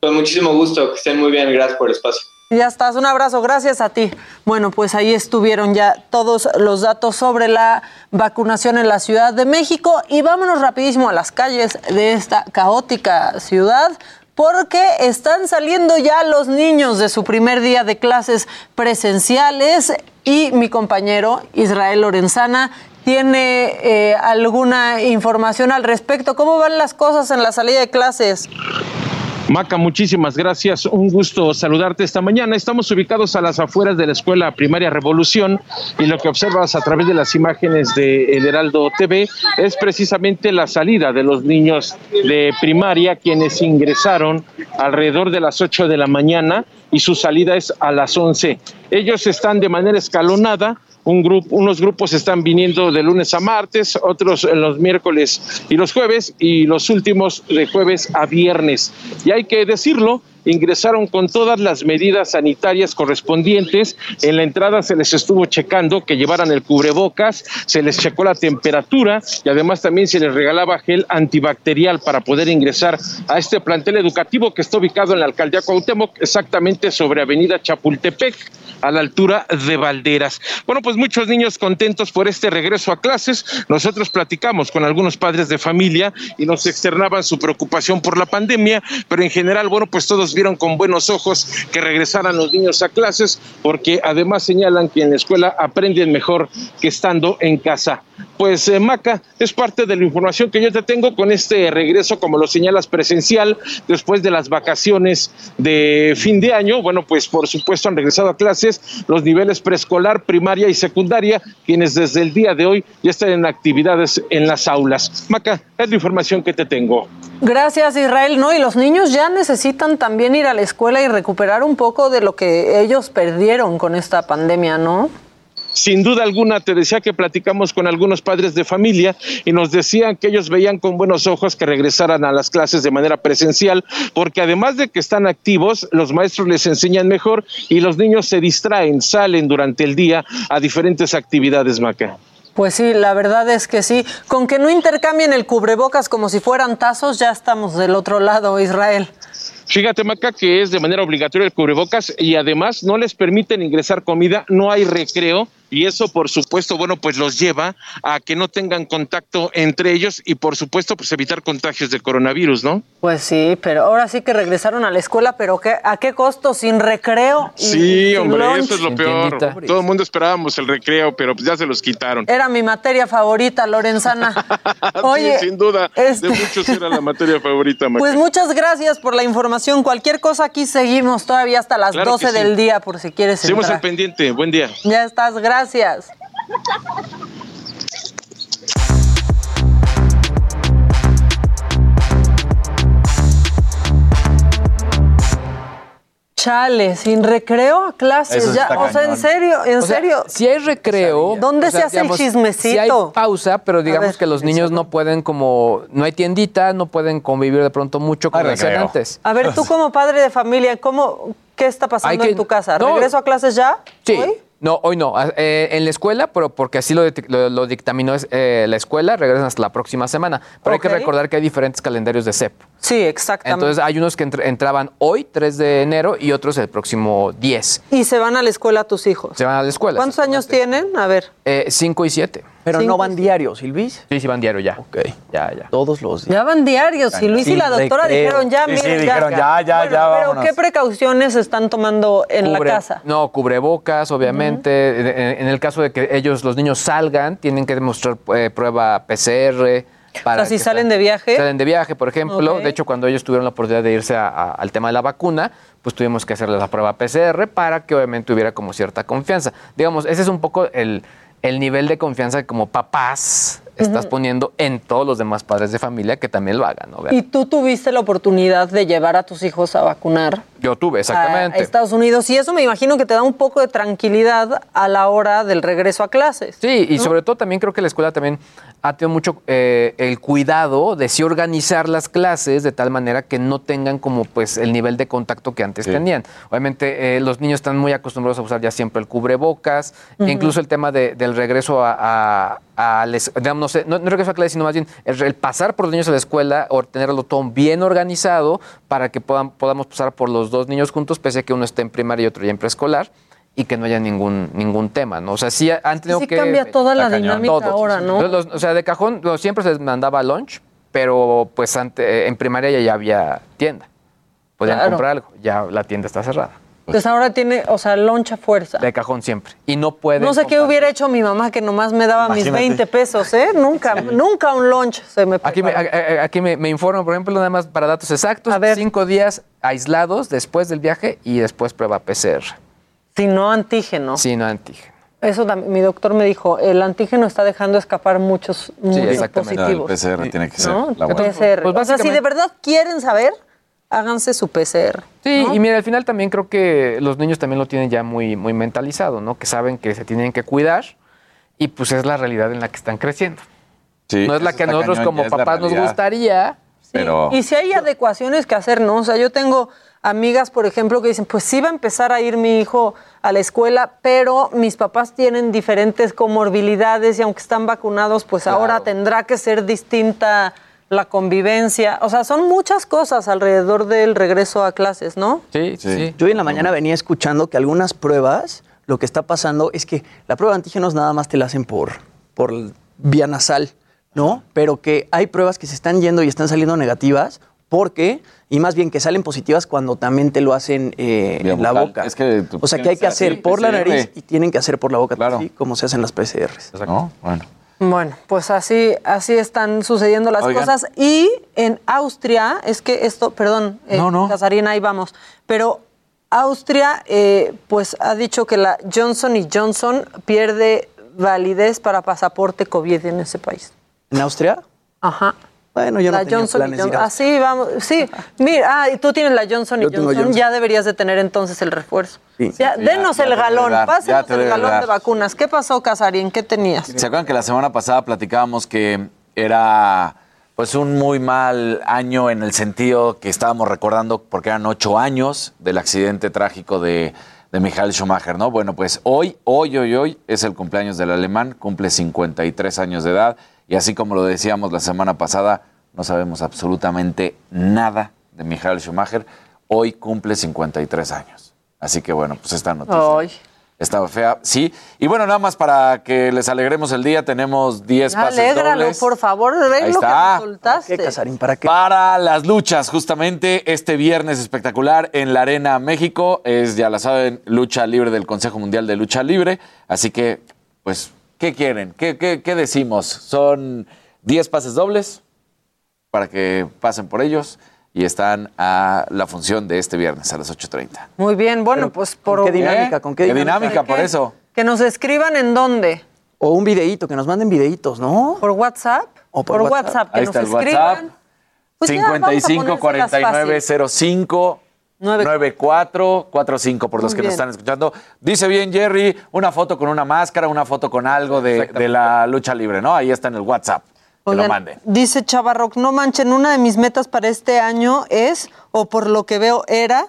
Con muchísimo gusto, que estén muy bien, gracias por el espacio. Ya estás, un abrazo, gracias a ti. Bueno, pues ahí estuvieron ya todos los datos sobre la vacunación en la Ciudad de México y vámonos rapidísimo a las calles de esta caótica ciudad porque están saliendo ya los niños de su primer día de clases presenciales y mi compañero Israel Lorenzana tiene eh, alguna información al respecto. ¿Cómo van las cosas en la salida de clases? Maca, muchísimas gracias. Un gusto saludarte esta mañana. Estamos ubicados a las afueras de la Escuela Primaria Revolución y lo que observas a través de las imágenes de El Heraldo TV es precisamente la salida de los niños de primaria quienes ingresaron alrededor de las 8 de la mañana y su salida es a las 11. Ellos están de manera escalonada un grupo, unos grupos están viniendo de lunes a martes, otros en los miércoles y los jueves, y los últimos de jueves a viernes. Y hay que decirlo, ingresaron con todas las medidas sanitarias correspondientes. En la entrada se les estuvo checando que llevaran el cubrebocas, se les checó la temperatura y además también se les regalaba gel antibacterial para poder ingresar a este plantel educativo que está ubicado en la alcaldía Cuauhtémoc, exactamente sobre Avenida Chapultepec, a la altura de Valderas. Bueno, pues muchos niños contentos por este regreso a clases. Nosotros platicamos con algunos padres de familia y nos externaban su preocupación por la pandemia, pero en general, bueno, pues todos vieron con buenos ojos que regresaran los niños a clases, porque además señalan que en la escuela aprenden mejor que estando en casa. Pues eh, Maca, es parte de la información que yo te tengo con este regreso, como lo señalas, presencial, después de las vacaciones de fin de año. Bueno, pues por supuesto han regresado a clases los niveles preescolar, primaria y secundaria, quienes desde el día de hoy ya están en actividades en las aulas. Maca, es la información que te tengo. Gracias Israel, no, y los niños ya necesitan también ir a la escuela y recuperar un poco de lo que ellos perdieron con esta pandemia, ¿no? Sin duda alguna, te decía que platicamos con algunos padres de familia y nos decían que ellos veían con buenos ojos que regresaran a las clases de manera presencial, porque además de que están activos, los maestros les enseñan mejor y los niños se distraen, salen durante el día a diferentes actividades, Maca. Pues sí, la verdad es que sí. Con que no intercambien el cubrebocas como si fueran tazos, ya estamos del otro lado, Israel. Fíjate, Maca, que es de manera obligatoria el cubrebocas y además no les permiten ingresar comida, no hay recreo y eso por supuesto, bueno, pues los lleva a que no tengan contacto entre ellos y por supuesto pues evitar contagios de coronavirus, ¿no? Pues sí, pero ahora sí que regresaron a la escuela, pero ¿qué, ¿a qué costo? Sin recreo. Y Sí, sin hombre, lunch. eso es lo peor. Todo el mundo esperábamos el recreo, pero pues ya se los quitaron. Era mi materia favorita, Lorenzana. Oye, sí, sin duda, este- de muchos era la materia favorita, Maca. Pues muchas gracias por la información. Cualquier cosa aquí seguimos todavía hasta las Claro que 12 sí. del día por si quieres Seguimos al pendiente. Buen día. Ya estás, gracias. Chale, sin recreo a clases ya. O sea, en serio, en O sea, serio. Si hay recreo. ¿Dónde o sea, se hace digamos, el chismecito? Si hay pausa, pero digamos ver, que los niños no pueden como. No hay tiendita, no pueden convivir de pronto mucho como hacían antes. A ver, tú como padre de familia, ¿cómo, ¿qué está pasando que- en tu casa? no. ¿Regreso a clases ya? Sí. ¿Hoy? No, hoy no. Ah, eh, en la escuela, pero porque así lo, dic- lo- lo dictaminó eh, la escuela, regresan hasta la próxima semana. Pero hay que recordar que hay diferentes calendarios de CEP. Sí, exactamente. Entonces hay unos que entr- entraban hoy, 3 de enero, y otros el próximo 10. y se van a la escuela tus hijos. Se van a la escuela. ¿Cuántos años tienen? A ver. 5 y 7. Pero no van diarios, Silvis. Sí, sí van diario ya. Ok. Ya, ya. Todos los días. Ya van diarios. Y Luis y la doctora recreo. dijeron ya, Sí, miren, sí, ya. dijeron, ya, ya, Bueno, ya, Pero vámonos. ¿qué precauciones están tomando en Cubre- la casa? No, cubrebocas, obviamente. En- en, el caso de que ellos, los niños, salgan, tienen que demostrar eh, prueba PCR. Para O sea, si salen de viaje. Salen de viaje, por ejemplo. De hecho, cuando ellos tuvieron la oportunidad de irse a- a- al tema de la vacuna, pues tuvimos que hacerles la prueba PCR para que obviamente hubiera como cierta confianza. Digamos, ese es un poco el, el nivel de confianza que como papás estás poniendo en todos los demás padres de familia que también lo hagan. ¿no? ¿Y tú tuviste la oportunidad de llevar a tus hijos a vacunar Yo tuve, a exactamente. Estados Unidos? Y eso me imagino que te da un poco de tranquilidad a la hora del regreso a clases. Sí, y ¿no? sobre todo también creo que la escuela también ha tenido mucho eh, el cuidado de sí organizar las clases de tal manera que no tengan como pues el nivel de contacto que antes Sí. tenían. Obviamente eh, los niños están muy acostumbrados a usar ya siempre el cubrebocas, incluso el tema de- del regreso a, a- a les- digamos, no, sé, no, no regreso a clases, sino más bien el, el pasar por los niños a la escuela o tenerlo todo bien organizado para que puedan, podamos pasar por los dos niños juntos, pese a que uno esté en primaria y otro ya en preescolar. Y que no haya ningún, ningún tema, ¿no? O sea, sí han tenido Sí que... cambia toda la dinámica ahora, ¿no? Los- o sea, de cajón siempre se les mandaba lunch, pero pues ante- en primaria ya, ya había tienda. Podían Claro. comprar algo. Ya la tienda está cerrada. Entonces ahora tiene, o sea, loncha fuerza. De cajón siempre. Y no pueden... No sé qué hubiera hecho mi mamá que nomás me daba mis Imagínate. 20 pesos, ¿eh? Nunca, nunca un lunch se me Aquí, me, aquí me, me informan, por ejemplo, nada más para datos exactos, cinco días aislados después del viaje y después prueba PCR. Si no antígeno. Sí, no antígeno. Eso también, mi doctor me dijo, el antígeno está dejando escapar muchos, muchos exactamente. positivos. el PCR tiene que ser ¿no? la buena. PCR. Pues o sea, si de verdad quieren saber, háganse su PCR. Sí, ¿no? y mira, al final también creo que los niños también lo tienen ya muy, muy mentalizado, ¿no? Que saben que se tienen que cuidar y pues es la realidad en la que están creciendo. Sí, no es la que a nosotros cañón, como papás nos gustaría. Pero Y si hay adecuaciones que hacer, ¿no? O sea, yo tengo amigas, por ejemplo, que dicen, pues sí va a empezar a ir mi hijo a la escuela, pero mis papás tienen diferentes comorbilidades y aunque están vacunados, pues ahora tendrá que ser distinta la convivencia. O sea, son muchas cosas alrededor del regreso a clases, ¿no? Sí, sí. Yo hoy en la mañana venía escuchando que algunas pruebas, lo que está pasando es que la prueba de antígenos nada más te la hacen por, por vía nasal, ¿no? Pero que hay pruebas que se están yendo y están saliendo negativas porque, y más bien que salen positivas cuando también te lo hacen eh, en la boca. Es que tú o sea, que hay que hacer por la nariz y tienen que hacer por la boca, así como se hacen las PCRs. ¿no? Bueno. Bueno, pues así, así están sucediendo las Oigan. cosas. Y en Austria, es que esto, perdón, eh, No, no. Casarina, ahí vamos, pero Austria, eh, pues ha dicho que la Johnson y Johnson pierde validez para pasaporte COVID en ese país. ¿En Austria? Ajá. Bueno, yo no la tenía Johnson planes ir Johnson. a- Así vamos. Sí, mira, ah, y tú tienes la Johnson Yo y Johnson. Johnson. Ya deberías de tener entonces el refuerzo. Sí. Ya, Sí, denos ya- el ya galón, pásenos el galón dar. de vacunas. ¿Qué pasó, Casarín? ¿Qué tenías? ¿Se acuerdan que la semana pasada platicábamos que era pues un muy mal año en el sentido que estábamos recordando porque eran ocho años del accidente trágico de, de Michael Schumacher, ¿no? Bueno, pues hoy, hoy, hoy, hoy es el cumpleaños del alemán, cumple 53 años de edad y así como lo decíamos la semana pasada, no sabemos absolutamente nada de Michael Schumacher. Hoy cumple 53 años. Así que bueno, pues esta noticia. Ay. Estaba fea, sí. Y bueno, nada más para que les alegremos el día, tenemos 10 pases Alégralo, dobles. por favor, Ahí lo que está. me soltaste. ¿Para qué? Para las luchas, justamente este viernes espectacular en la Arena México. Es, ya la saben, lucha libre del Consejo Mundial de Lucha Libre. Así que, pues, ¿qué quieren? ¿Qué, qué, qué decimos? Son 10 pases dobles para que pasen por ellos y están a la función de este viernes a las 8.30. Muy bien, bueno, pues por... qué dinámica? ¿Con qué ¿Qué dinámica? dinámica? Por ¿Qué? eso. Que nos escriban en dónde. O un videíto, que nos manden videitos, ¿no? ¿Por WhatsApp? O por WhatsApp. WhatsApp, que Ahí nos está el escriban. WhatsApp. Pues ya, vamos a 55 ponérselas 49 fácil. 05 94 45 por los Muy que nos bien. están escuchando. Dice bien Jerry, una foto con una máscara, una foto con algo de, de la lucha libre, ¿no? Ahí está en el WhatsApp. Que lo manden. Dice Chavarroc, no manchen, una de mis metas para este año es, o por lo que veo era,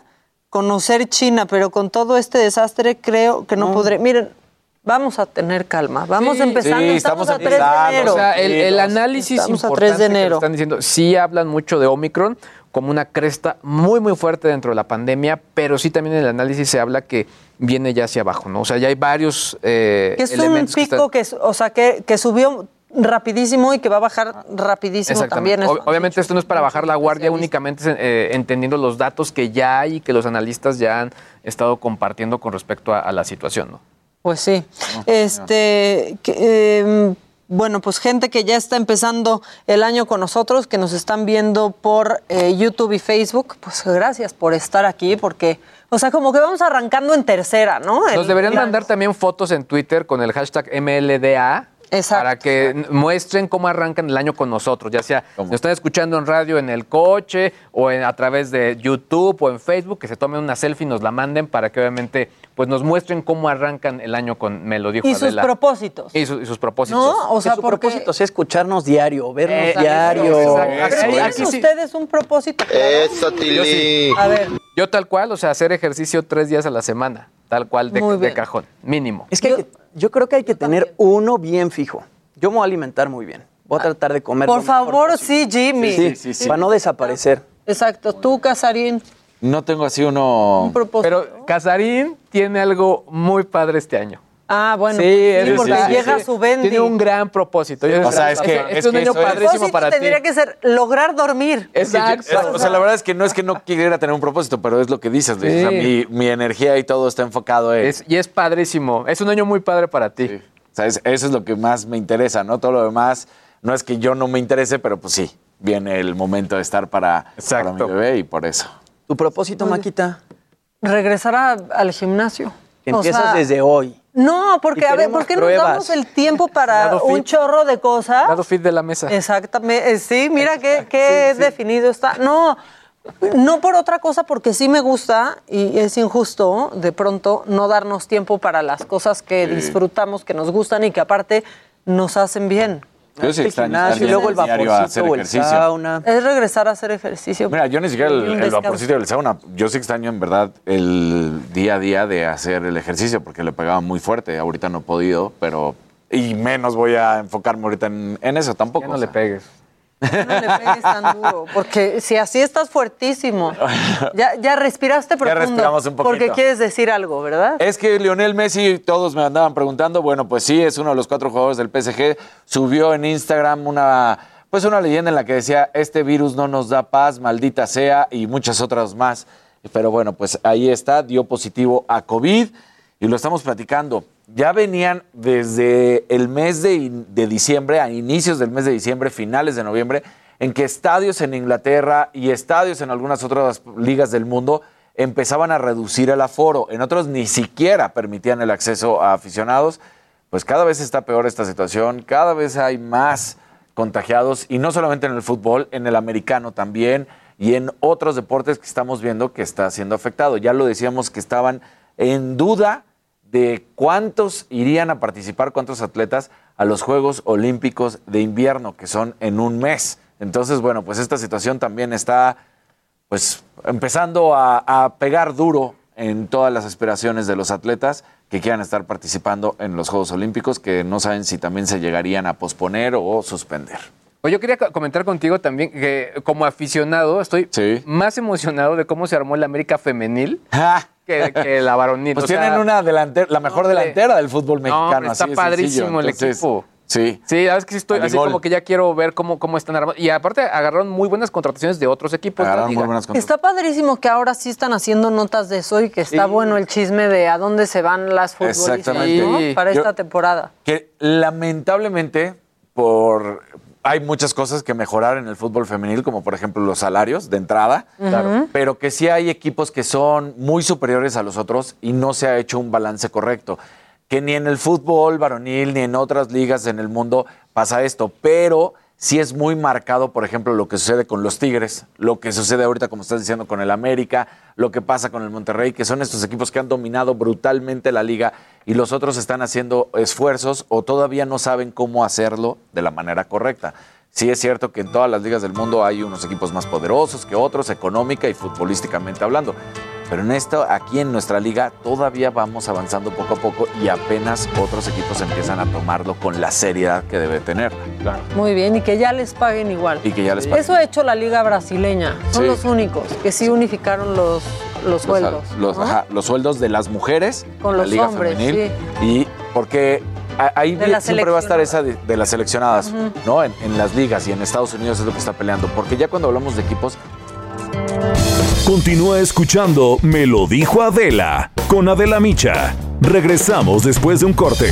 conocer China, pero con todo este desastre creo que no, podré. Miren, vamos a tener calma. Vamos Sí. empezando, Sí, estamos, estamos a 3 de enero. O sea, el, el análisis estamos a importante 3 de que enero. están diciendo, sí hablan mucho de Omicron como una cresta muy, muy fuerte dentro de la pandemia, pero sí también en el análisis se habla que viene ya hacia abajo, ¿no? O sea, ya hay varios eh, que es un que pico están- que, o sea, que, que subió rapidísimo y que va a bajar rapidísimo también. Ob- Obviamente esto no es para bajar la guardia, únicamente es, eh, entendiendo los datos que ya hay y que los analistas ya han estado compartiendo con respecto a, a la situación, ¿no? Pues sí. Este, que, eh, bueno, pues gente que ya está empezando el año con nosotros, que nos están viendo por eh, YouTube y Facebook, pues gracias por estar aquí, porque, o sea, como que vamos arrancando en tercera, ¿no? Nos El- deberían mandar también fotos en Twitter con el hashtag MLDA. Para que muestren cómo arrancan el año con nosotros, ya sea nos están escuchando en radio en el coche o en- a través de YouTube o en Facebook, que se tomen una selfie y nos la manden para que obviamente pues nos muestren cómo arrancan el año con Me lo dijo Y sus Adela. propósitos. Y, su- y sus propósitos. ¿No? O sea, su porque... propósito sea escucharnos diario, vernos Eh, diario. exacto. ¿Tienen Aquí sí. ustedes un propósito? Eso, Yo sí. A ver. Yo tal cual, o sea, hacer ejercicio tres días a la semana, tal cual de, cajón, mínimo. Es que, hay que- yo creo que hay que tener uno bien fijo. Yo me voy a alimentar muy bien. Voy a tratar de comer. Por mejor favor, sí, Jimmy. Sí, sí, sí. Para no desaparecer. Exacto. Tú, Casarín. No tengo así uno. Pero Casarín tiene algo muy padre este año. Ah, bueno. sí, pues es- porque sí, llega sí. su Bendy. Tiene un gran propósito. O sea, es que- es, es un que año padrísimo propósito para ti. tendría que ser lograr dormir. Exacto. Es- o sea, la verdad es que no es que no quiera tener un propósito, pero es lo que dices. O sea, Sí. mi, mi energía y todo está enfocado en. Es- y es padrísimo. Es un año muy padre para ti. O sea, es- eso es lo que más me interesa, ¿no? Todo lo demás, no es que yo no me interese, pero pues sí, viene el momento de estar para, para mi bebé y por eso. Tu propósito, Maquita, Regresar a- al gimnasio. O empiezas sea, desde hoy. No, porque a ver, ¿por qué pruebas. nos damos el tiempo para Lado un fit. chorro de cosas? Lado fit de la mesa. Exactamente. Eh, Sí, mira qué, qué definido está. No, no por otra cosa, porque sí me gusta y es injusto de pronto no darnos tiempo para las cosas que Sí. disfrutamos, que nos gustan y que aparte nos hacen bien. Yo sí El extraño y luego el diario a hacer vaporcito o el ejercicio. sauna. Es regresar a hacer ejercicio. Mira, yo ni siquiera el, el vaporcito del sauna. Yo sí extraño en verdad el día a día de hacer el ejercicio porque le pegaba muy fuerte. Ahorita no he podido, pero. Y menos voy a enfocarme ahorita en, en eso tampoco. Ya no o le pegues. No le pegues tan duro, porque si así estás fuertísimo. Ya, ya respiraste profundo. respiramos un poquito. Porque quieres decir algo, ¿verdad? Es que Lionel Messi, todos me andaban preguntando, bueno, pues sí, es uno de los cuatro jugadores del PSG. Subió en Instagram una, pues una leyenda en la que decía, este virus no nos da paz, maldita sea, y muchas otras más. Pero bueno, pues ahí está, dio positivo a COVID y lo estamos platicando. Ya venían desde el mes de, diciembre, a inicios del mes de diciembre, finales de noviembre, en que estadios en Inglaterra y estadios en algunas otras ligas del mundo empezaban a reducir el aforo, en otros ni siquiera permitían el acceso a aficionados, pues cada vez está peor esta situación, cada vez hay más contagiados y no solamente en el fútbol, en el americano también y en otros deportes que estamos viendo que está siendo afectado. Ya lo decíamos que estaban en duda de cuántos irían a participar, cuántos atletas a los Juegos Olímpicos de invierno, que son en un mes. Entonces, bueno, pues esta situación también está pues empezando a, a pegar duro en todas las aspiraciones de los atletas que quieran estar participando en los Juegos Olímpicos, que no saben si también se llegarían a posponer o suspender. Yo quería co- comentar contigo también que como aficionado estoy más emocionado de cómo se armó el América femenil que, que la varonil. Pues O sea, tienen una delantera, la mejor hombre. delantera del fútbol No, mexicano. hombre, está así de sencillo. padrísimo el Entonces, equipo. Sí. Sí, la verdad es que sí estoy así gol. como que ya quiero ver cómo, cómo están armados. Y aparte agarraron muy buenas contrataciones de otros equipos. Agarraron muy buenas Está padrísimo que ahora sí están haciendo notas de eso y que está Sí. bueno el chisme de a dónde se van las futbolistas. ¿no? Para Yo- esta temporada. Que lamentablemente, por hay muchas cosas que mejorar en el fútbol femenil, como por ejemplo los salarios de entrada, Claro. pero que sí hay equipos que son muy superiores a los otros y no se ha hecho un balance correcto. Que ni en el fútbol varonil ni en otras ligas en el mundo pasa esto, pero sí es muy marcado, por ejemplo, lo que sucede con los Tigres, lo que sucede ahorita, como estás diciendo, con el América, lo que pasa con el Monterrey, que son estos equipos que han dominado brutalmente la liga y los otros están haciendo esfuerzos o todavía no saben cómo hacerlo de la manera correcta. Sí es cierto que en todas las ligas del mundo hay unos equipos más poderosos que otros, económica y futbolísticamente hablando. Pero en esto, aquí en nuestra liga, todavía vamos avanzando poco a poco y apenas otros equipos empiezan a tomarlo con la seriedad que debe tener. Claro. Muy bien, y que ya les paguen igual. Y que ya les paguen. Eso ha hecho la liga brasileña. Son Sí. los únicos que sí unificaron los, los sueldos. Los, ¿no? ajá, los sueldos de las mujeres, Con la los liga hombres, femenil. Y porque ahí De siempre va a estar esa de, de las seleccionadas. ¿no? En, en las ligas y en Estados Unidos es lo que está peleando. Porque ya cuando hablamos de equipos, Continúa escuchando Me lo dijo Adela con Adela Micha. Regresamos después de un corte.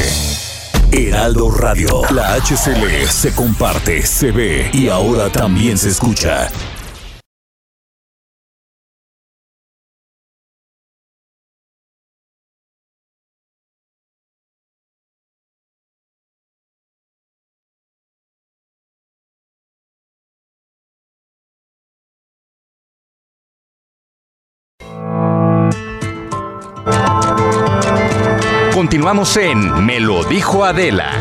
Heraldo Radio, la HCL se comparte, se ve y ahora también se escucha. Continuamos en Me lo dijo Adela.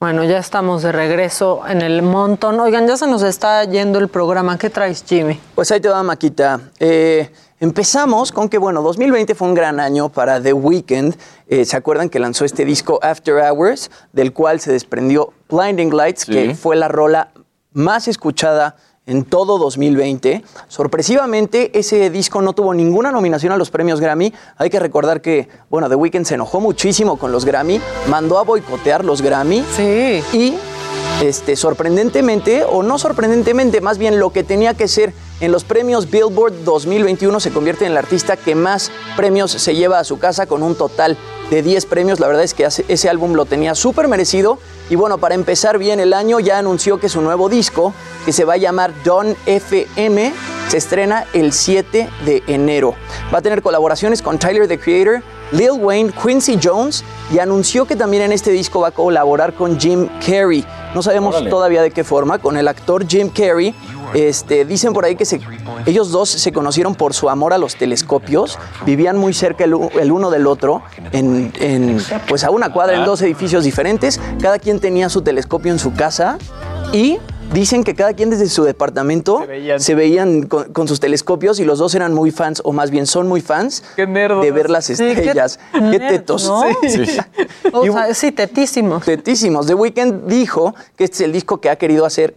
Bueno, ya estamos de regreso en el montón. Oigan, ya se nos está yendo el programa. ¿Qué traes, Jimmy? Pues ahí te va, Maquita. Eh, empezamos con que, bueno, 2020 fue un gran año para The Weeknd. Eh, ¿Se acuerdan que lanzó este disco After Hours, del cual se desprendió Blinding Lights, que fue la rola más escuchada en todo 2020? Sorpresivamente, ese disco no tuvo ninguna nominación a los premios Grammy. Hay que recordar que, bueno, The Weeknd se enojó muchísimo con los Grammy, mandó a boicotear los Grammy. Sí. Y este, sorprendentemente, o no sorprendentemente, más bien lo que tenía que ser en los premios Billboard 2021 se convierte en el artista que más premios se lleva a su casa con un total de 10 premios. La verdad es que ese álbum lo tenía súper merecido. Y bueno, para empezar bien el año ya anunció que su nuevo disco, que se va a llamar Don FM, se estrena el 7 de enero. Va a tener colaboraciones con Tyler the Creator, Lil Wayne, Quincy Jones y anunció que también en este disco va a colaborar con Jim Carrey. No sabemos Órale. todavía de qué forma, con el actor Jim Carrey. Este, dicen por ahí que se- ellos dos se conocieron por su amor a los telescopios, vivían muy cerca el, uno del otro, en, en, pues a una cuadra en dos edificios diferentes, cada quien tenía su telescopio en su casa y dicen que cada quien desde su departamento se veían, con, con sus telescopios y los dos eran muy fans, o más bien son muy fans de ver las Sí, qué estrellas. qué, nerd, tetos. ¿no? Sí. O sea, sí, tetísimos. Tetísimos. The Weeknd dijo que este es el disco que ha querido hacer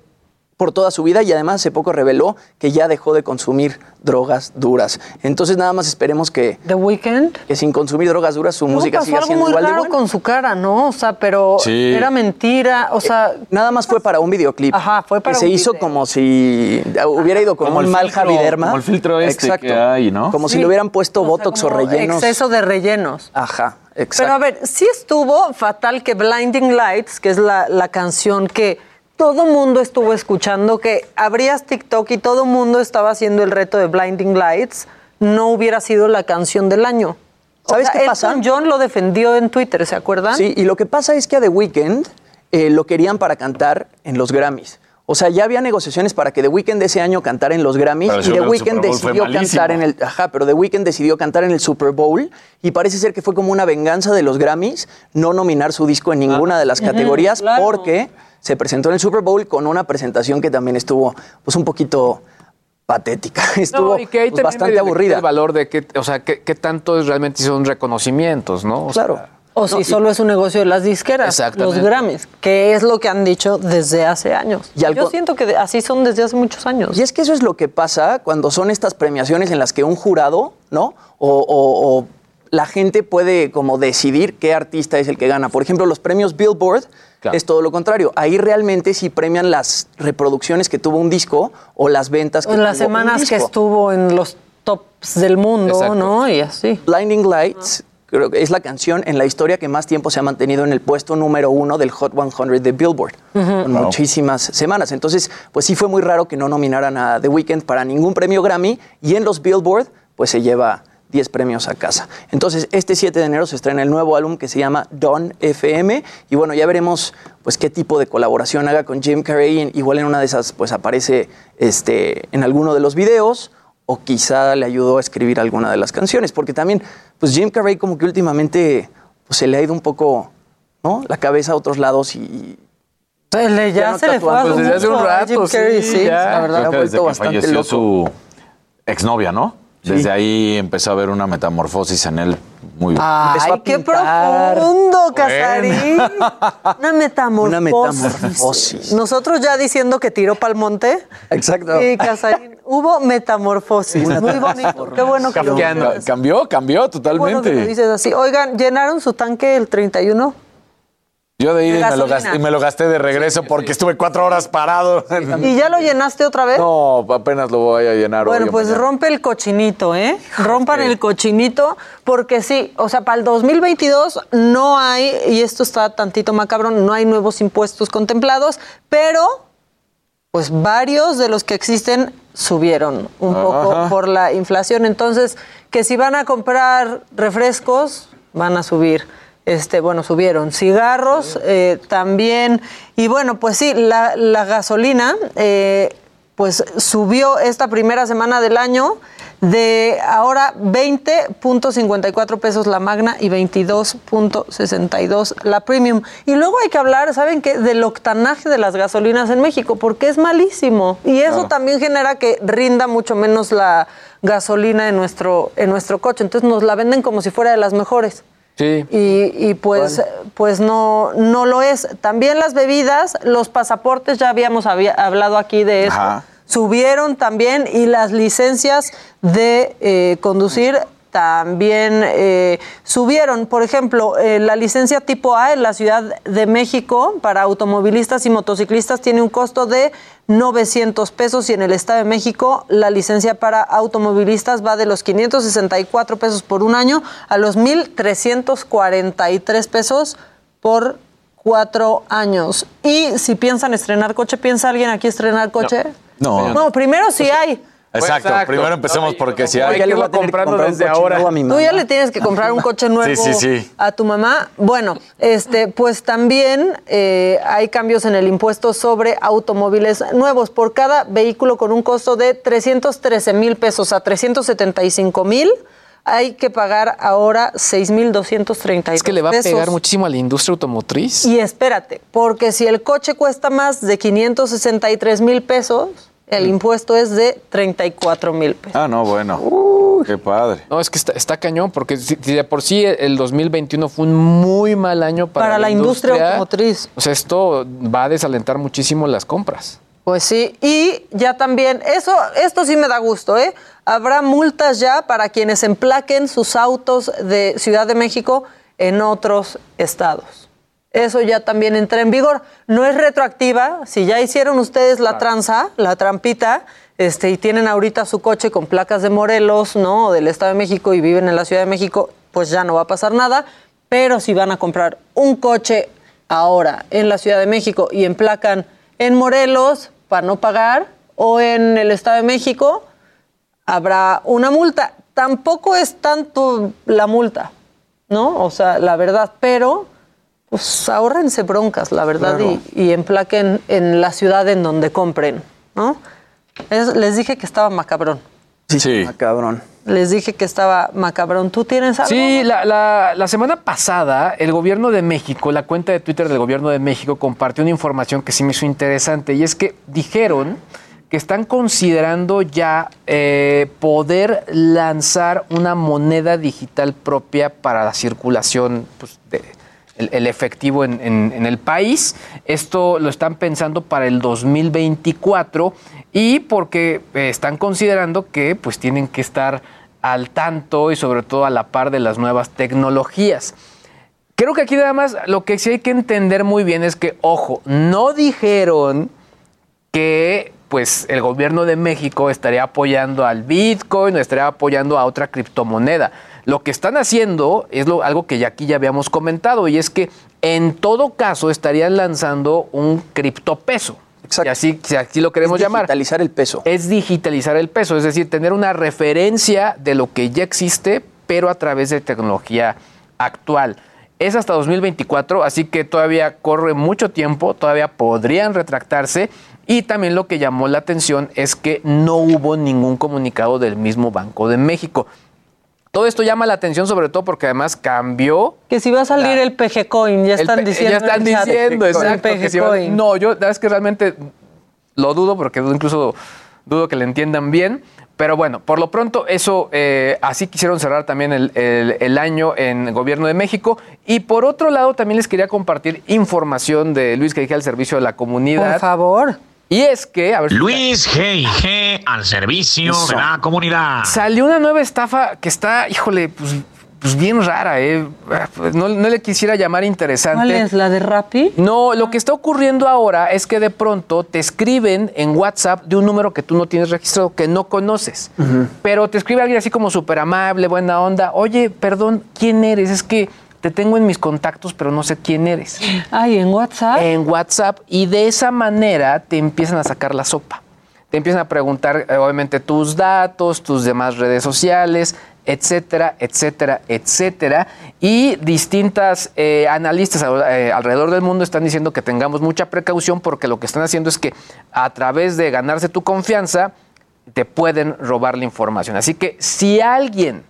por toda su vida y además hace poco reveló que ya dejó de consumir drogas duras. Entonces nada más esperemos que The Weeknd que sin consumir drogas duras su música pasó siga algo siendo muy igual de raro buena. con su cara, ¿no? O sea, pero Sí. era mentira, o sea... Nada más fue para un videoclip. Ajá, fue para que se hizo como si hubiera ido con Como un el mal filtro- Javi Derma. como el filtro este Exacto. que hay, ¿no? Como si le hubieran puesto O sea, botox o rellenos. Exceso de rellenos. Ajá. Pero a ver, sí estuvo fatal que Blinding Lights, que es la, la canción que todo mundo estuvo escuchando, que abrías TikTok y todo mundo estaba haciendo el reto de Blinding Lights, no hubiera sido la canción del año. ¿Sabes O sea, qué pasa? Elton John lo defendió en Twitter, ¿se acuerdan? Sí, y lo que pasa es que a The Weeknd eh, lo querían para cantar en los Grammys. O sea, ya había negociaciones para que The Weeknd ese año cantara en los Grammys y The Weeknd decidió cantar en el ajá, pero The Weeknd decidió cantar en el Super Bowl y parece ser que fue como una venganza de los Grammys no nominar su disco en ninguna de las categorías claro. porque se presentó en el Super Bowl con una presentación que también estuvo pues un poquito patética, estuvo No, y que ahí pues, bastante aburrida. El valor de que, o sea, qué, qué tanto es realmente son reconocimientos, ¿no? O sea, Claro. O si solo es un negocio de las disqueras, los. Grammys, que es lo que han dicho desde hace años. Y Yo siento que así son desde hace muchos años. Y es que eso es lo que pasa cuando son estas premiaciones en las que un jurado, ¿no? O, o- o la gente puede como decidir qué artista es el que gana. Por ejemplo, los premios Billboard es todo lo contrario. Ahí realmente sí premian las reproducciones que tuvo un disco o las ventas que En las un semanas que estuvo en los tops del mundo, Exacto. ¿no? Y así. Blinding Lights creo que es la canción en la historia que más tiempo se ha mantenido en el puesto número uno del Hot 100 de Billboard, Ujú. con Wow. muchísimas semanas. Entonces, pues sí fue muy raro que no nominaran a The Weeknd para ningún premio Grammy y en los Billboard, pues se lleva 10 premios a casa. Entonces, este 7 de enero se estrena el nuevo álbum que se llama Don FM y bueno, ya veremos pues qué tipo de colaboración haga con Jim Carrey. Igual en una de esas pues aparece este, en alguno de los videos o quizá le ayudó a escribir alguna de las canciones, porque también, pues Jim Carrey como que últimamente pues, se le ha ido un poco, ¿no? La cabeza a otros lados y... Se le- ya no se le fue Pues desde hace un rato, Jim Carrey, sí, sí, ya. la verdad. Creo que ha desde vuelto que bastante falleció loco. su exnovia, ¿no? Desde ahí empezó a haber una metamorfosis en él muy Ay, qué profundo, Casarín. Una metamorfosis. Una metamorfosis. Nosotros ya diciendo que tiró pa'l monte. Exacto. Sí, Casarín. Hubo metamorfosis. Muy bonito. Qué bueno que lo Cambió, dices. cambió, cambió Qué bueno que lo totalmente. dices así. Oigan, ¿llenaron su tanque el 31? Yo de ida y me, lo gasté, y me lo gasté de regreso porque estuve cuatro horas parado. ¿Y ya lo llenaste otra vez? No, apenas lo voy a llenar Bueno, hoy pues mañana. rompe el cochinito, ¿eh? Rompan el cochinito, porque sí, o sea, para el 2022 no hay, y esto está tantito macabro, no hay nuevos impuestos contemplados, pero pues varios de los que existen subieron un poco por la inflación. Entonces, que si van a comprar refrescos, van a subir. Este, bueno, subieron cigarros eh, también. Y bueno, pues sí, la, la gasolina, eh, pues subió esta primera semana del año de ahora 20.54 pesos la magna y 22.62 la premium. Y luego hay que hablar, ¿saben qué? Del octanaje de las gasolinas en México, porque es malísimo. Y eso Claro. también genera que rinda mucho menos la gasolina en nuestro, en nuestro coche. Entonces nos la venden como si fuera de las mejores. Sí. Y, y pues, pues no, no lo es. También las bebidas, los pasaportes, ya habíamos había- hablado aquí de eso, Ajá. subieron también y las licencias de eh, conducir también eh, subieron. Por ejemplo, eh, la licencia tipo A en la Ciudad de México para automovilistas y motociclistas tiene un costo de 900 pesos y en el Estado de México la licencia para automovilistas va de los 564 pesos por un año a los 1.343 pesos por cuatro años. Y si piensan estrenar coche, ¿piensa alguien aquí estrenar coche? No. No, primero si hay. Exacto, Exacto. primero empecemos porque si Hay que irlo comprando desde ahora. Tú ya le tienes que comprar un coche nuevo Sí, sí, sí. a tu mamá. Bueno, este, pues también eh, hay cambios en el impuesto sobre automóviles nuevos. Por cada vehículo con un costo de 313 mil pesos a 375 mil, hay que pagar ahora 6 mil 232 Es que le va a pesos. pegar muchísimo a la industria automotriz. Y espérate, porque si el coche cuesta más de 563 mil pesos, el impuesto es de 34 mil pesos. Ah, no, bueno. Qué padre. No, es que está, está cañón, porque si, si de por sí el 2021 fue un muy mal año para, Para la industria automotriz. O sea, esto va a desalentar muchísimo las compras. Pues sí, y ya también, eso, esto sí me da gusto, ¿eh? Habrá multas ya para quienes emplaquen sus autos de Ciudad de México en otros estados. Eso ya también entra en vigor. No es retroactiva. Si ya hicieron ustedes la tranza, la trampita, este, y tienen ahorita su coche con placas de Morelos, ¿no? O del Estado de México y viven en la Ciudad de México, pues ya no va a pasar nada. Pero si van a comprar un coche ahora en la Ciudad de México y emplacan en Morelos para no pagar o en el Estado de México, habrá una multa. Tampoco es tanto la multa, ¿no? O sea, la verdad, pero pues ahórrense broncas, la verdad, Claro. y, y emplaquen en la ciudad en donde compren, ¿no? Es- les dije que estaba macabrón. Sí, cabrón. Les dije que estaba macabrón. ¿Tú tienes algo? Sí, la, la- la semana pasada el gobierno de México, la cuenta de Twitter del gobierno de México compartió una información que sí me hizo interesante y es que dijeron que están considerando ya eh, poder lanzar una moneda digital propia para la circulación pues, de, el, efectivo en el país. Esto lo están pensando para el 2024 y porque eh, están considerando que pues tienen que estar al tanto y sobre todo a la par de las nuevas tecnologías. Creo que aquí nada más lo que sí hay que entender muy bien es que, ojo, no dijeron que pues el gobierno de México estaría apoyando al Bitcoin o estaría apoyando a otra criptomoneda. Lo que están haciendo es lo- algo que ya aquí ya habíamos comentado y es que en todo caso estarían lanzando un criptopeso. Así, si así lo queremos llamar. Digitalizar el peso. Es digitalizar el peso, es decir, tener una referencia de lo que ya existe, pero a través de tecnología actual. Es hasta 2024, así que todavía corre mucho tiempo, todavía podrían retractarse. Y también lo que llamó la atención es que no hubo ningún comunicado del mismo Banco de México. Todo esto llama la atención sobre todo porque además cambió Que si va a salir el PG Coin, ya el están pe- diciendo. Ya están el diciendo, El exacto. que PG si va- Coin. no, yo la verdad es que realmente lo dudo porque incluso dudo que le entiendan bien. Pero bueno, por lo pronto eso, eh, así quisieron cerrar también el, el- el año en el Gobierno de México. Y por otro lado, también les quería compartir información de Luis G. al servicio de la comunidad. Por favor. Y es que, a ver si- Luis G.I.G. al servicio Eso. de la comunidad. Salió una nueva estafa que está, híjole, pues, pues bien rara, ¿eh? No, no le quisiera llamar interesante. ¿Cuál es? ¿La de Rappi? No, lo que está ocurriendo ahora es que de pronto te escriben en WhatsApp de un número que tú no tienes registrado, que no conoces. Pero te escribe alguien así como súper amable, buena onda. Oye, perdón, ¿quién eres? Es que te tengo en mis contactos, pero no sé quién eres. Ay, en WhatsApp. En WhatsApp. Y de esa manera te empiezan a sacar la sopa. Te empiezan a preguntar, eh, obviamente, tus datos, tus demás redes sociales, etcétera, etcétera, etcétera. Y distintas eh, analistas eh, alrededor del mundo están diciendo que tengamos mucha precaución porque lo que están haciendo es que a través de ganarse tu confianza, te pueden robar la información. Así que si alguien